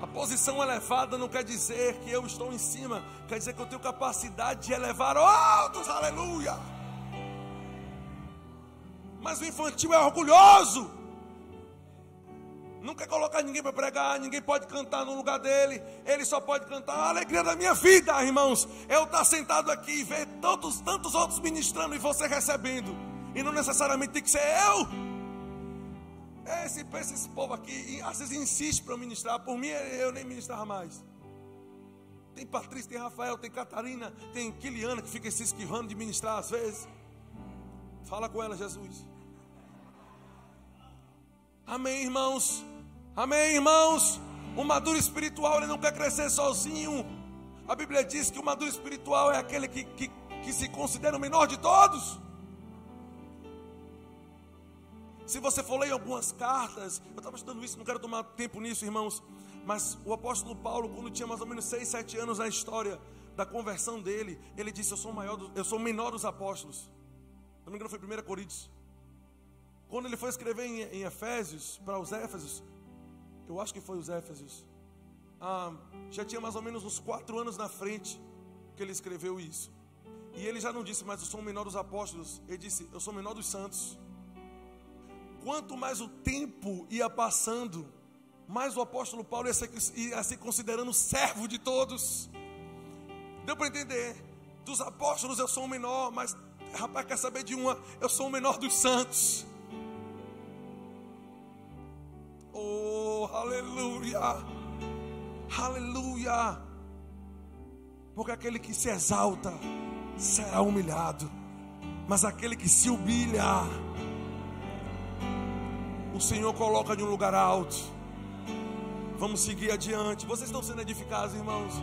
A posição elevada não quer dizer que eu estou em cima, quer dizer que eu tenho capacidade de elevar outros, aleluia. Mas o infantil é orgulhoso, não quer colocar ninguém para pregar, ninguém pode cantar no lugar dele, ele só pode cantar a alegria da minha vida, irmãos. Eu estar sentado aqui e ver tantos, tantos outros ministrando e você recebendo, e não necessariamente tem que ser eu. Esse, esse povo aqui, às vezes insiste para eu ministrar, por mim eu nem ministrava mais. Tem Patrícia, tem Rafael, tem Catarina, tem Kiliana que fica se esquivando de ministrar às vezes. Fala com ela, Jesus. Amém, irmãos? Amém, irmãos? O maduro espiritual ele não quer crescer sozinho. A Bíblia diz que o maduro espiritual é aquele que, que, que se considera o menor de todos. Se você for ler algumas cartas, eu estava estudando isso, não quero tomar tempo nisso, irmãos. Mas o apóstolo Paulo, quando tinha mais ou menos 6, 7 anos na história da conversão dele, ele disse: Eu sou, maior eu sou o menor dos apóstolos. Se não me engano, foi 1 Coríntios. Quando ele foi escrever em, Efésios, para os Éfesos, eu acho que foi os Éfesos, ah, já tinha mais ou menos uns quatro anos na frente que ele escreveu isso. E ele já não disse, mas eu sou o menor dos apóstolos, ele disse, eu sou o menor dos santos. Quanto mais o tempo ia passando, mais o apóstolo Paulo ia se, ia se considerando servo de todos. Deu para entender? Dos apóstolos eu sou o menor, mas rapaz, quer saber de uma? Eu sou o menor dos santos. Oh, aleluia! Aleluia! Porque aquele que se exalta será humilhado, mas aquele que se humilha, o Senhor coloca em um lugar alto. Vamos seguir adiante. Vocês estão sendo edificados, irmãos?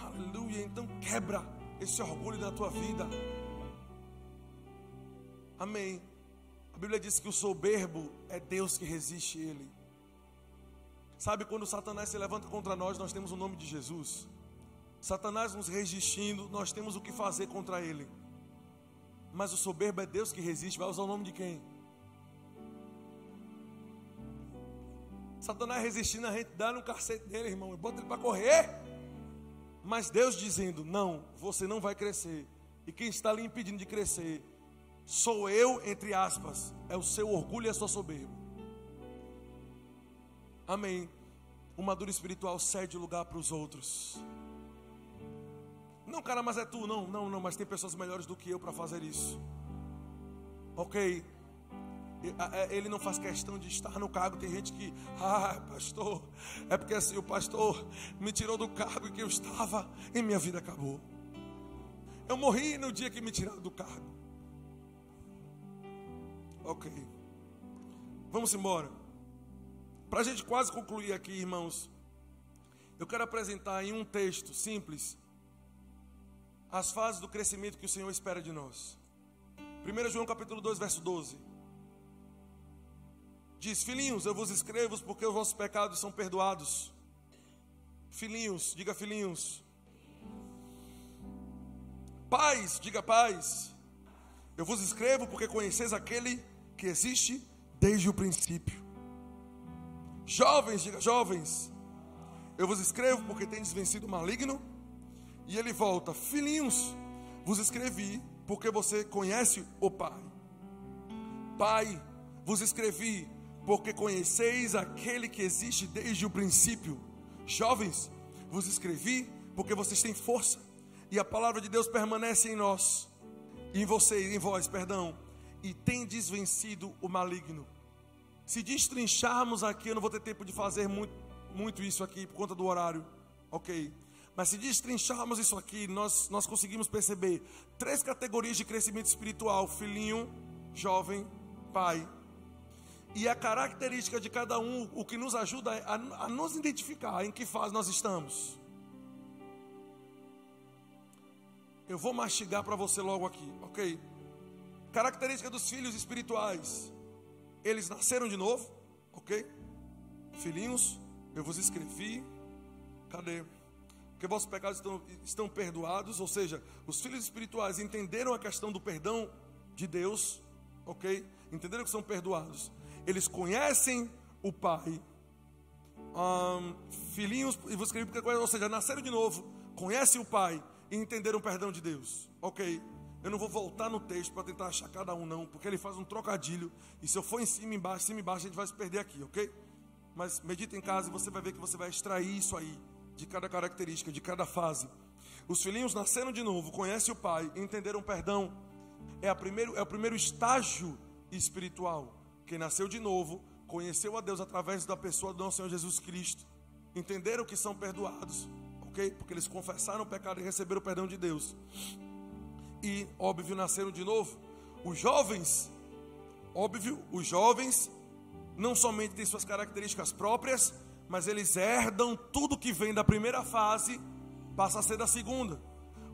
Aleluia. Então quebra esse orgulho da tua vida. Amém. A Bíblia diz que o soberbo é Deus que resiste ele. Sabe quando Satanás se levanta contra nós, nós temos o nome de Jesus. Satanás nos resistindo, nós temos o que fazer contra ele. Mas o soberbo é Deus que resiste, vai usar o nome de quem? Satanás resistindo, a gente dá no cacete dele, irmão, bota ele para correr. Mas Deus dizendo: Não, você não vai crescer. E quem está lhe impedindo de crescer Sou eu, entre aspas, é o seu orgulho e a sua soberba. Amém. O maduro espiritual cede lugar para os outros. Não, cara, mas é tu. Não, não, não, mas tem pessoas melhores do que eu para fazer isso. Ok. Ele não faz questão de estar no cargo. Tem gente que, ah, pastor, é porque assim o pastor me tirou do cargo que eu estava e minha vida acabou. Eu morri no dia que me tiraram do cargo. Ok. Vamos embora. Para a gente quase concluir aqui, irmãos, eu quero apresentar em um texto simples as fases do crescimento que o Senhor espera de nós. 1 João capítulo 2, verso 12. Diz: Filhinhos, eu vos escrevo porque os vossos pecados são perdoados. Filhinhos, diga filhinhos. Pais, diga pais. Eu vos escrevo porque conheceis aquele que existe desde o princípio. Jovens, diga jovens, eu vos escrevo porque tendes vencido o maligno. E ele volta, filhinhos, vos escrevi porque você conhece o Pai. Pai, vos escrevi porque conheceis aquele que existe desde o princípio. Jovens, vos escrevi porque vocês têm força e a palavra de Deus permanece em nós, em você, em vós, perdão e tem desvencido o maligno. Se destrincharmos aqui, eu não vou ter tempo de fazer muito, muito isso aqui por conta do horário, ok? Mas se destrincharmos isso aqui, nós, nós conseguimos perceber três categorias de crescimento espiritual: filhinho, jovem, pai. E a característica de cada um, o que nos ajuda a, a nos identificar em que fase nós estamos. Eu vou mastigar para você logo aqui, ok? Característica dos filhos espirituais. Eles nasceram de novo, ok? Filhinhos, eu vos escrevi. Cadê? Porque vossos pecados estão, estão perdoados, ou seja, os filhos espirituais entenderam a questão do perdão de Deus, ok? Entenderam que são perdoados. Eles conhecem o Pai. Um, filhinhos, e vos escrevi ou seja, nasceram de novo, conhecem o Pai e entenderam o perdão de Deus, ok? Eu não vou voltar no texto para tentar achar cada um, não, porque ele faz um trocadilho. E se eu for em cima e embaixo, cima embaixo, a gente vai se perder aqui, ok? Mas medita em casa e você vai ver que você vai extrair isso aí, de cada característica, de cada fase. Os filhinhos nasceram de novo, conhecem o Pai, entenderam perdão. É, a primeiro, é o primeiro estágio espiritual. Quem nasceu de novo, conheceu a Deus através da pessoa do nosso Senhor Jesus Cristo. Entenderam que são perdoados, ok? Porque eles confessaram o pecado e receberam o perdão de Deus e, óbvio, nasceram de novo. Os jovens, óbvio, os jovens não somente têm suas características próprias, mas eles herdam tudo que vem da primeira fase, passa a ser da segunda.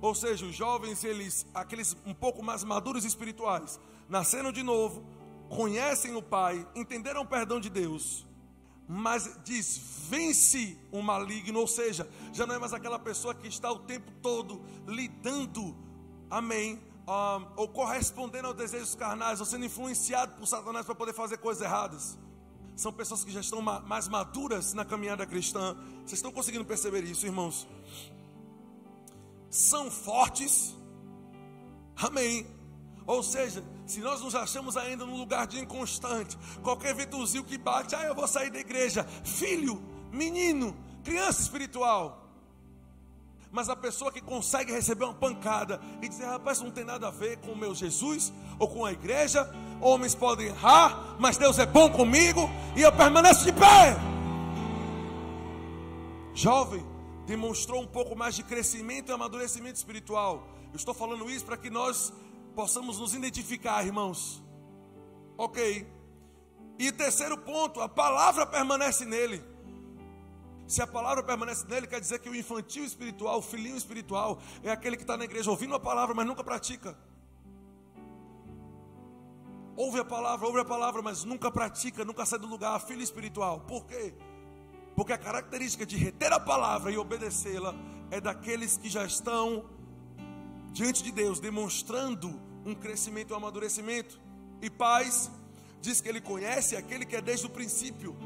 Ou seja, os jovens, eles, aqueles um pouco mais maduros espirituais, nasceram de novo, conhecem o Pai, entenderam o perdão de Deus, mas desvence o maligno, ou seja, já não é mais aquela pessoa que está o tempo todo lidando amém, um, ou correspondendo aos desejos carnais, ou sendo influenciado por Satanás para poder fazer coisas erradas. São pessoas que já estão ma mais maduras na caminhada cristã. Vocês estão conseguindo perceber isso, irmãos? São fortes, amém. Ou seja, se nós nos achamos ainda num lugar de inconstante, qualquer ventozinho que bate, ah, eu vou sair da igreja, filho, menino, criança espiritual, mas a pessoa que consegue receber uma pancada e dizer, rapaz, não tem nada a ver com o meu Jesus ou com a igreja. Homens podem errar, mas Deus é bom comigo e eu permaneço de pé. Jovem, demonstrou um pouco mais de crescimento e amadurecimento espiritual. Eu estou falando isso para que nós possamos nos identificar, irmãos. Ok. E terceiro ponto, a palavra permanece nele. Se a palavra permanece nele, quer dizer que o infantil espiritual, o filhinho espiritual, é aquele que está na igreja ouvindo a palavra, mas nunca pratica. Ouve a palavra, ouve a palavra, mas nunca pratica, nunca sai do lugar. Filho espiritual. Por quê? Porque a característica de reter a palavra e obedecê-la é daqueles que já estão diante de Deus, demonstrando um crescimento e um amadurecimento. E paz diz que ele conhece aquele que é desde o princípio.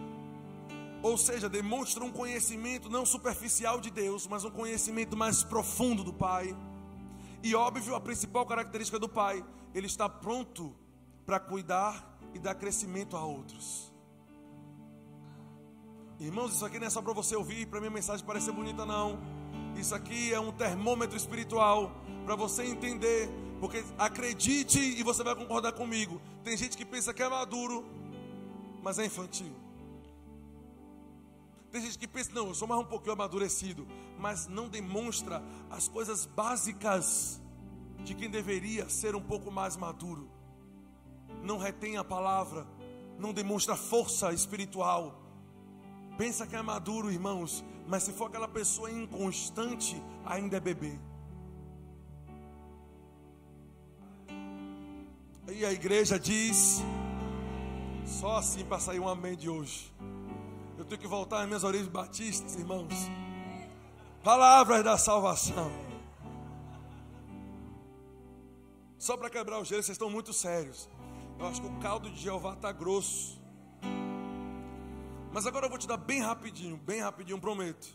Ou seja, demonstra um conhecimento não superficial de Deus, mas um conhecimento mais profundo do Pai. E óbvio, a principal característica do Pai, ele está pronto para cuidar e dar crescimento a outros. Irmãos, isso aqui não é só para você ouvir, para minha mensagem parecer bonita, não. Isso aqui é um termômetro espiritual para você entender, porque acredite e você vai concordar comigo. Tem gente que pensa que é maduro, mas é infantil. Tem gente que pensa, não, eu sou mais um pouquinho amadurecido, mas não demonstra as coisas básicas de quem deveria ser um pouco mais maduro. Não retém a palavra, não demonstra força espiritual. Pensa que é maduro, irmãos, mas se for aquela pessoa inconstante, ainda é bebê. E a igreja diz: só assim para sair um amém de hoje. Eu tenho que voltar às minhas origens batistas, irmãos. Palavras da salvação. Só para quebrar o gelo, vocês estão muito sérios. Eu acho que o caldo de Jeová está grosso. Mas agora eu vou te dar bem rapidinho, bem rapidinho, prometo.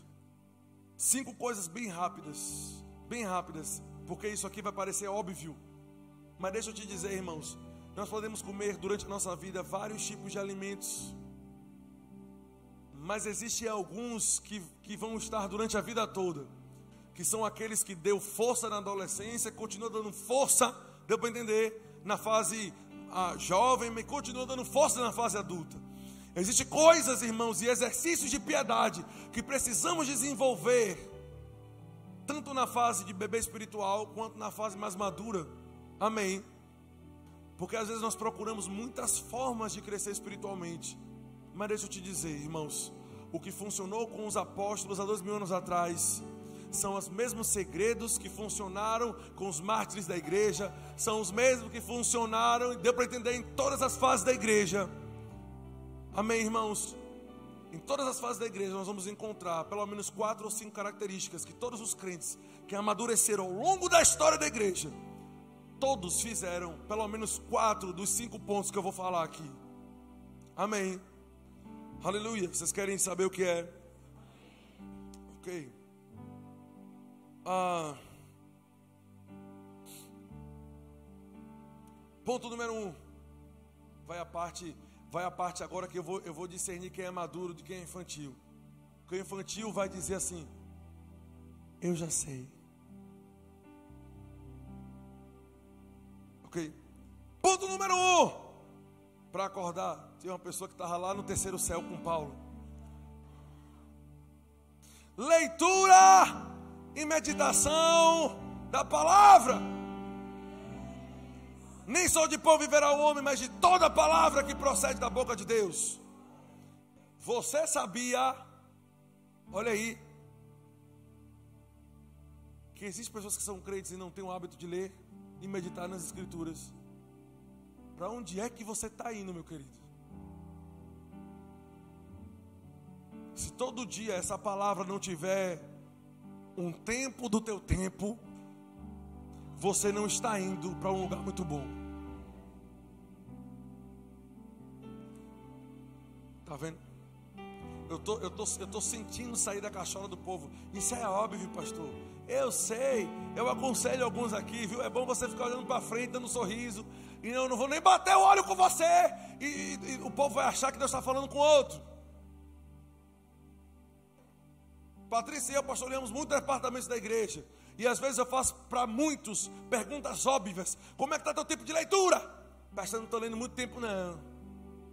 Cinco coisas bem rápidas, bem rápidas, porque isso aqui vai parecer óbvio. Mas deixa eu te dizer, irmãos, nós podemos comer durante a nossa vida vários tipos de alimentos mas existem alguns que, que vão estar durante a vida toda, que são aqueles que deu força na adolescência, continua dando força, deu para entender, na fase ah, jovem, mas continua dando força na fase adulta. Existem coisas, irmãos, e exercícios de piedade que precisamos desenvolver, tanto na fase de bebê espiritual quanto na fase mais madura. Amém. Porque às vezes nós procuramos muitas formas de crescer espiritualmente. Mas deixa eu te dizer, irmãos, o que funcionou com os apóstolos há dois mil anos atrás são os mesmos segredos que funcionaram com os mártires da igreja, são os mesmos que funcionaram e deu para entender em todas as fases da igreja. Amém, irmãos? Em todas as fases da igreja nós vamos encontrar pelo menos quatro ou cinco características que todos os crentes que amadureceram ao longo da história da igreja, todos fizeram pelo menos quatro dos cinco pontos que eu vou falar aqui. Amém. Aleluia. Vocês querem saber o que é? Ok. Ah, ponto número um. Vai a parte, vai a parte agora que eu vou, eu vou discernir quem é maduro de quem é infantil. Quem é infantil vai dizer assim: Eu já sei. Ok. Ponto número um. Para acordar, tinha uma pessoa que estava lá no terceiro céu com Paulo. Leitura e meditação da palavra. Nem só de pão viverá o homem, mas de toda a palavra que procede da boca de Deus. Você sabia, olha aí, que existem pessoas que são crentes e não têm o hábito de ler e meditar nas Escrituras. Para onde é que você está indo, meu querido? Se todo dia essa palavra não tiver um tempo do teu tempo, você não está indo para um lugar muito bom. Tá vendo? Eu tô, eu tô, eu tô sentindo sair da cachola do povo. Isso é óbvio, pastor. Eu sei. Eu aconselho alguns aqui, viu? É bom você ficar olhando para frente, dando um sorriso. E eu não vou nem bater o olho com você. E, e, e o povo vai achar que Deus está falando com outro. Patrícia e eu pastoreamos muitos departamentos da igreja. E às vezes eu faço para muitos perguntas óbvias. Como é que está teu tempo de leitura? Pastor, não estou lendo muito tempo, não.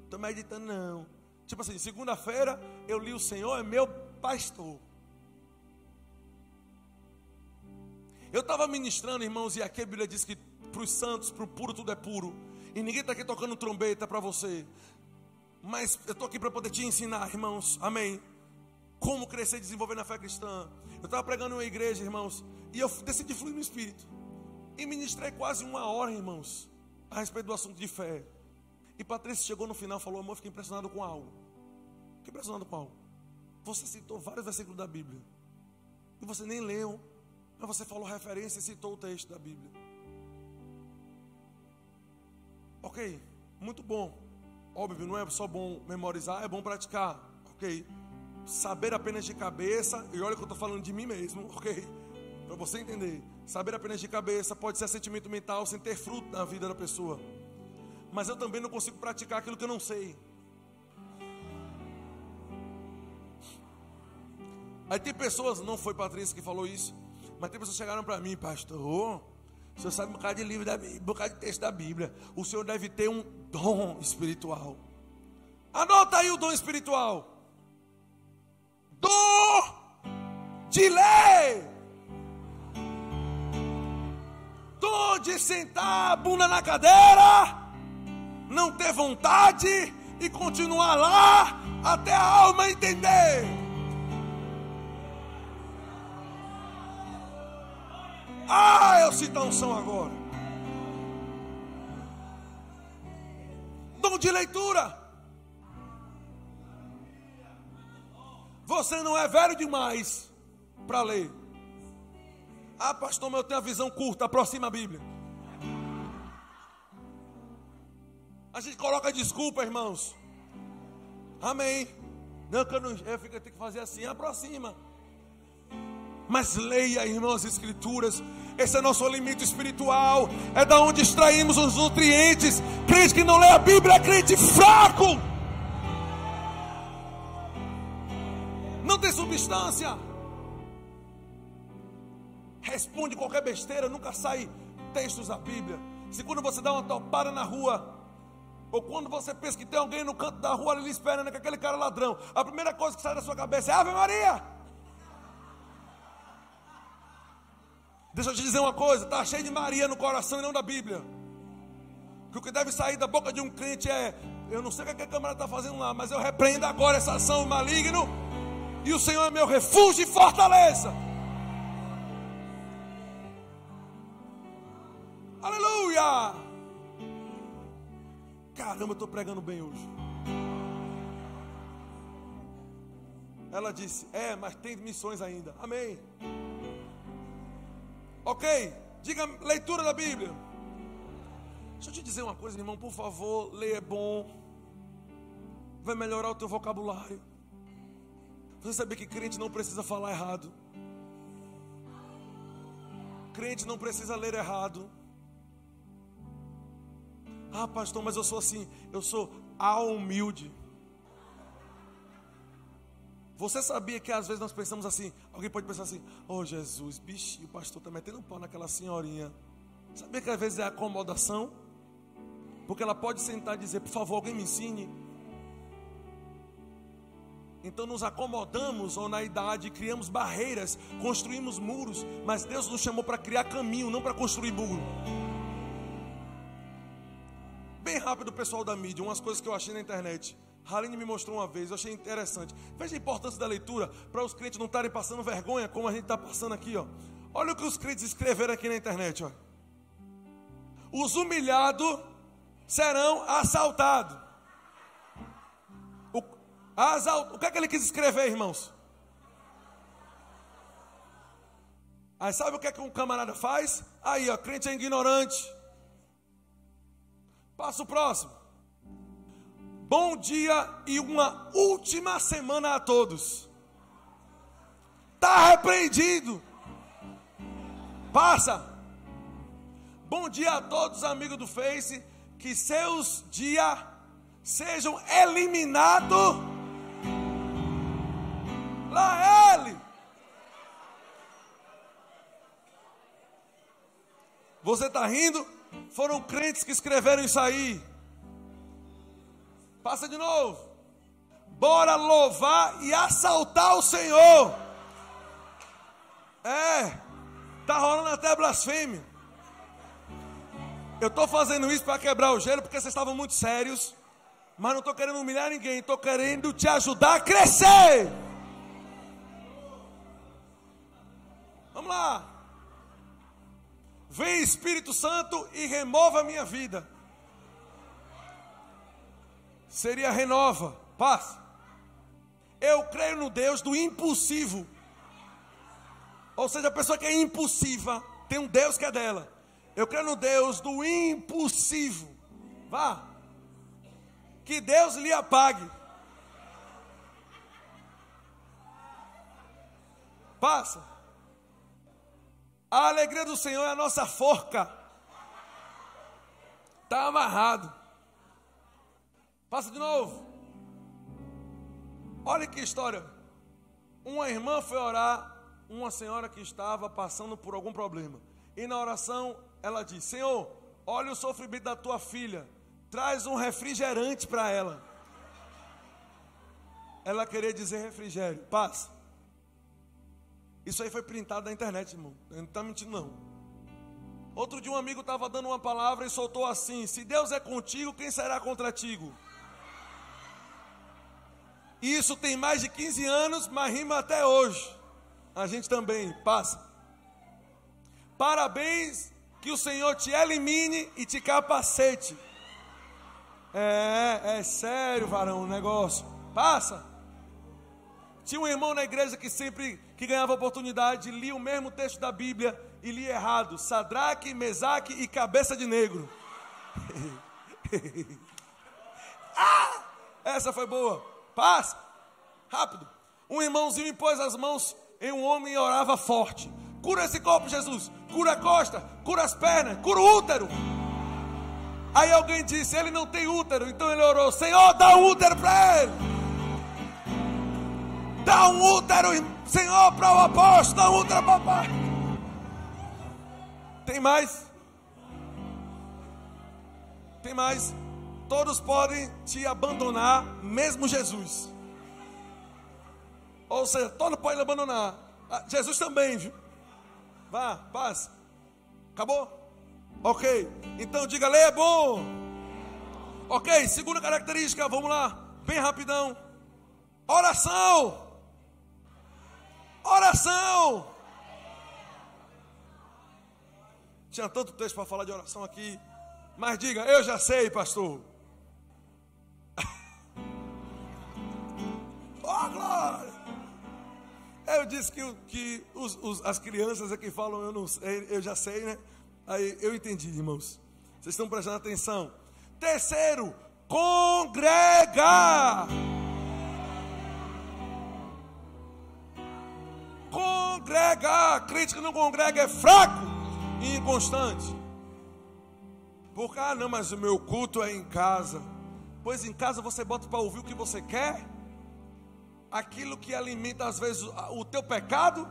Estou meditando, não. Tipo assim, segunda-feira eu li o Senhor é meu pastor. Eu estava ministrando, irmãos, e aqui a Bíblia diz que para os santos, para o puro, tudo é puro. E ninguém está aqui tocando trombeta para você. Mas eu estou aqui para poder te ensinar, irmãos. Amém como crescer e desenvolver na fé cristã. Eu estava pregando em uma igreja, irmãos, e eu decidi fluir no Espírito. E ministrei quase uma hora, irmãos, a respeito do assunto de fé. E Patrícia chegou no final e falou: Amor, fiquei impressionado com algo. Fiquei impressionado com algo. Você citou vários versículos da Bíblia. E você nem leu. Mas você falou referência e citou o texto da Bíblia. Ok, muito bom. Óbvio, não é só bom memorizar, é bom praticar. Ok saber apenas de cabeça, e olha que eu estou falando de mim mesmo, ok? Para você entender, saber apenas de cabeça pode ser sentimento mental sem ter fruto na vida da pessoa. Mas eu também não consigo praticar aquilo que eu não sei. Aí tem pessoas, não foi Patrícia que falou isso, mas tem pessoas que chegaram para mim, pastor, o senhor sabe um bocado de livro da Bíblia, um bocado de texto da Bíblia. O senhor deve ter um dom espiritual. Anota aí o dom espiritual do de ler. Dom de sentar a bunda na cadeira, não ter vontade e continuar lá até a alma entender. Ah, eu sinto a unção agora. Dom de leitura. Você não é velho demais para ler. Ah, pastor, mas eu tenho a visão curta. Aproxima a Bíblia. A gente coloca desculpa, irmãos. Amém. Não, que eu não. Eu fico, eu tenho que fazer assim. Aproxima. Mas leia, irmãos, as escrituras. Esse é nosso alimento espiritual. É da onde extraímos os nutrientes. Crente que não lê a Bíblia é crente fraco. Substância. Responde qualquer besteira, nunca sai textos da Bíblia. Se quando você dá uma topada na rua, ou quando você pensa que tem alguém no canto da rua ali esperando que aquele cara é ladrão, a primeira coisa que sai da sua cabeça é Ave Maria. Deixa eu te dizer uma coisa, está cheio de Maria no coração e não da Bíblia. que o que deve sair da boca de um crente é: eu não sei o que a câmara está fazendo lá, mas eu repreendo agora essa ação maligna, e o Senhor é meu refúgio e fortaleza. Aleluia! Caramba, eu estou pregando bem hoje. Ela disse: É, mas tem missões ainda. Amém. Ok, diga leitura da Bíblia. Deixa eu te dizer uma coisa, irmão, por favor, ler é bom. Vai melhorar o teu vocabulário. Você sabia que crente não precisa falar errado. Crente não precisa ler errado. Ah, pastor, mas eu sou assim, eu sou a humilde. Você sabia que às vezes nós pensamos assim, alguém pode pensar assim, oh Jesus, bichinho, o pastor está metendo um pau naquela senhorinha. Sabia que às vezes é acomodação? Porque ela pode sentar e dizer, por favor, alguém me ensine. Então nos acomodamos ou na idade criamos barreiras, construímos muros, mas Deus nos chamou para criar caminho, não para construir muro. Bem rápido, pessoal da mídia, umas coisas que eu achei na internet. Haline me mostrou uma vez, eu achei interessante. Veja a importância da leitura para os crentes não estarem passando vergonha como a gente está passando aqui, ó. Olha o que os crentes escreveram aqui na internet, ó. Os humilhados serão assaltados. Asalt, o que é que ele quis escrever, irmãos? Aí sabe o que é que um camarada faz? Aí, ó, crente é ignorante. Passa o próximo. Bom dia e uma última semana a todos. Está repreendido. Passa. Bom dia a todos, amigos do Face. Que seus dias sejam eliminados. Lá ele. Você está rindo? Foram crentes que escreveram isso aí. Passa de novo. Bora louvar e assaltar o Senhor. É, tá rolando até blasfêmia. Eu estou fazendo isso para quebrar o gelo porque vocês estavam muito sérios. Mas não estou querendo humilhar ninguém, estou querendo te ajudar a crescer. Vamos lá. Vem Espírito Santo e remova a minha vida seria renova, paz. Eu creio no Deus do impossível. Ou seja, a pessoa que é impulsiva tem um Deus que é dela. Eu creio no Deus do impossível. Vá. Que Deus lhe apague. Passa. A alegria do Senhor é a nossa forca. Está amarrado. Passa de novo. Olha que história. Uma irmã foi orar, uma senhora que estava passando por algum problema. E na oração ela disse: Senhor, olha o sofrimento da tua filha, traz um refrigerante para ela. Ela queria dizer refrigério, paz. Isso aí foi printado na internet, irmão. Não está mentindo, não. Outro dia um amigo estava dando uma palavra e soltou assim: Se Deus é contigo, quem será contra ti? Isso tem mais de 15 anos, mas rima até hoje. A gente também passa. Parabéns, que o Senhor te elimine e te capacete. É, é sério, varão, o negócio. Passa. Tinha um irmão na igreja que sempre que ganhava oportunidade, lia o mesmo texto da Bíblia e lia errado. Sadraque, Mesaque e cabeça de negro. ah, essa foi boa. Paz, rápido. Um irmãozinho impôs as mãos em um homem e orava forte. Cura esse corpo, Jesus. Cura a costa, cura as pernas, cura o útero. Aí alguém disse: Ele não tem útero. Então ele orou: Senhor, dá um útero para ele. Dá um útero, Senhor, para o apóstolo. Dá um útero para papai. Tem mais? Tem mais? Todos podem te abandonar, mesmo Jesus. Ou seja, todos podem abandonar. Ah, Jesus também, viu? Vá, paz. Acabou? Ok. Então diga, lei é bom. Ok, segunda característica, vamos lá, bem rapidão. Oração. Oração. Tinha tanto texto para falar de oração aqui. Mas diga, eu já sei, pastor. oh, glória! Eu disse que, que os, os, as crianças aqui falam, eu não sei, eu já sei, né? Aí eu entendi, irmãos. Vocês estão prestando atenção. Terceiro, congregar. Congregar. Crente que não congrega é fraco e inconstante. Porque, ah, não, mas o meu culto é em casa. Pois em casa você bota para ouvir o que você quer, aquilo que alimenta às vezes o teu pecado.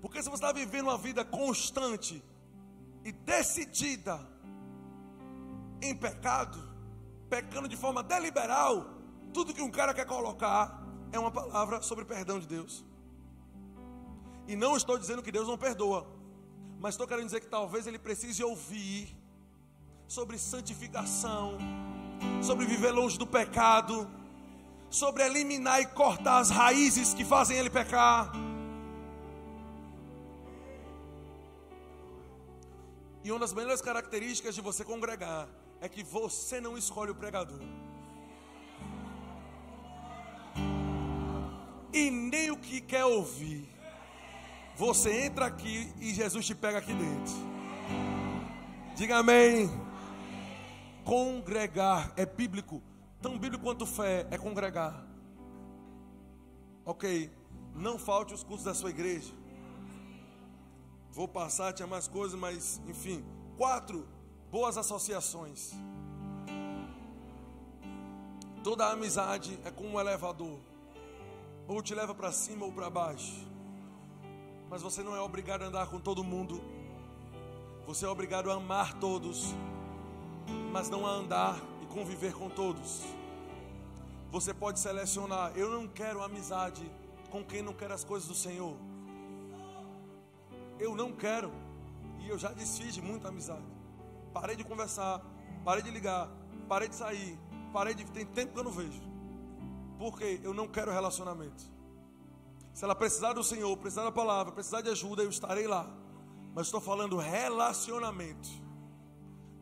Porque se você está vivendo uma vida constante e decidida em pecado, pecando de forma deliberal, tudo que um cara quer colocar é uma palavra sobre perdão de Deus. E não estou dizendo que Deus não perdoa, mas estou querendo dizer que talvez ele precise ouvir sobre santificação, sobre viver longe do pecado, sobre eliminar e cortar as raízes que fazem ele pecar. E uma das melhores características de você congregar é que você não escolhe o pregador. E nem o que quer ouvir. Você entra aqui e Jesus te pega aqui dentro. Diga amém. Congregar é bíblico. Tão bíblico quanto fé é congregar. Ok. Não falte os cultos da sua igreja. Vou passar, tinha mais coisas, mas enfim. Quatro boas associações. Toda amizade é como um elevador, ou te leva para cima ou para baixo. Mas você não é obrigado a andar com todo mundo. Você é obrigado a amar todos, mas não a andar e conviver com todos. Você pode selecionar. Eu não quero amizade com quem não quer as coisas do Senhor. Eu não quero. E eu já desfiz de muita amizade. Parei de conversar, parei de ligar, parei de sair, parei de. Tem tempo que eu não vejo. Porque eu não quero relacionamento. Se ela precisar do Senhor, precisar da palavra, precisar de ajuda, eu estarei lá. Mas estou falando relacionamento.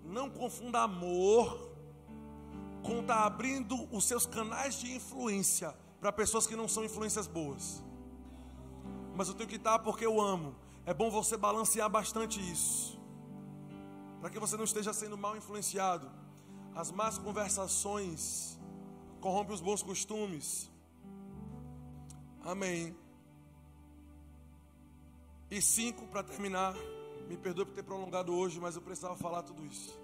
Não confunda amor com estar tá abrindo os seus canais de influência para pessoas que não são influências boas. Mas eu tenho que estar porque eu amo. É bom você balancear bastante isso para que você não esteja sendo mal influenciado. As más conversações corrompem os bons costumes. Amém. E cinco, para terminar, me perdoe por ter prolongado hoje, mas eu precisava falar tudo isso.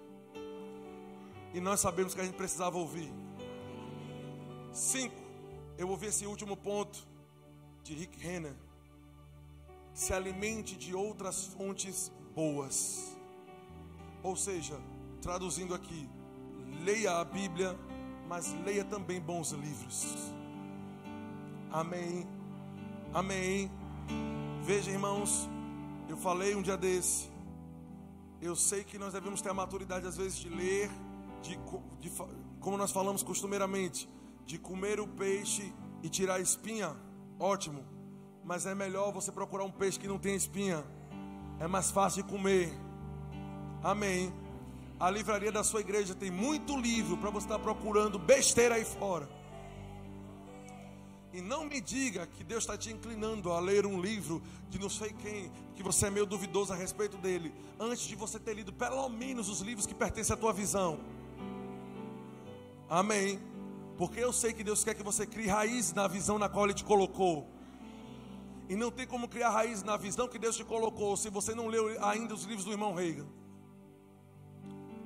E nós sabemos que a gente precisava ouvir. Cinco, eu ouvi esse último ponto de Rick Renner. Se alimente de outras fontes boas. Ou seja, traduzindo aqui, leia a Bíblia, mas leia também bons livros. Amém. Amém. Veja, irmãos, eu falei um dia desse. Eu sei que nós devemos ter a maturidade, às vezes, de ler, de, de, como nós falamos costumeiramente, de comer o peixe e tirar a espinha. Ótimo. Mas é melhor você procurar um peixe que não tem espinha. É mais fácil de comer. Amém. A livraria da sua igreja tem muito livro para você estar procurando besteira aí fora. E não me diga que Deus está te inclinando a ler um livro de não sei quem, que você é meio duvidoso a respeito dele, antes de você ter lido pelo menos os livros que pertencem à tua visão. Amém. Porque eu sei que Deus quer que você crie raiz na visão na qual Ele te colocou. E não tem como criar raiz na visão que Deus te colocou se você não leu ainda os livros do irmão Reagan.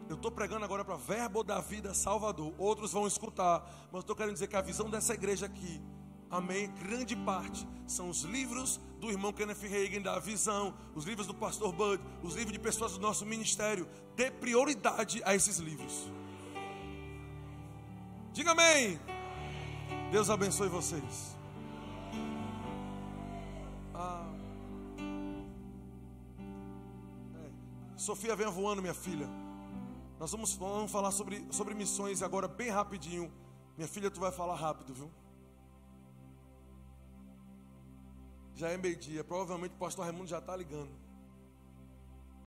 Eu estou pregando agora para Verbo da Vida Salvador. Outros vão escutar, mas estou querendo dizer que a visão dessa igreja aqui, amém, grande parte, são os livros do irmão Kenneth Reagan da visão, os livros do pastor Bud, os livros de pessoas do nosso ministério. Dê prioridade a esses livros. Diga amém. Deus abençoe vocês. Ah. É. Sofia, venha voando, minha filha. Nós vamos, vamos falar sobre, sobre missões agora bem rapidinho. Minha filha, tu vai falar rápido, viu? Já é meio-dia. Provavelmente o pastor Raimundo já está ligando.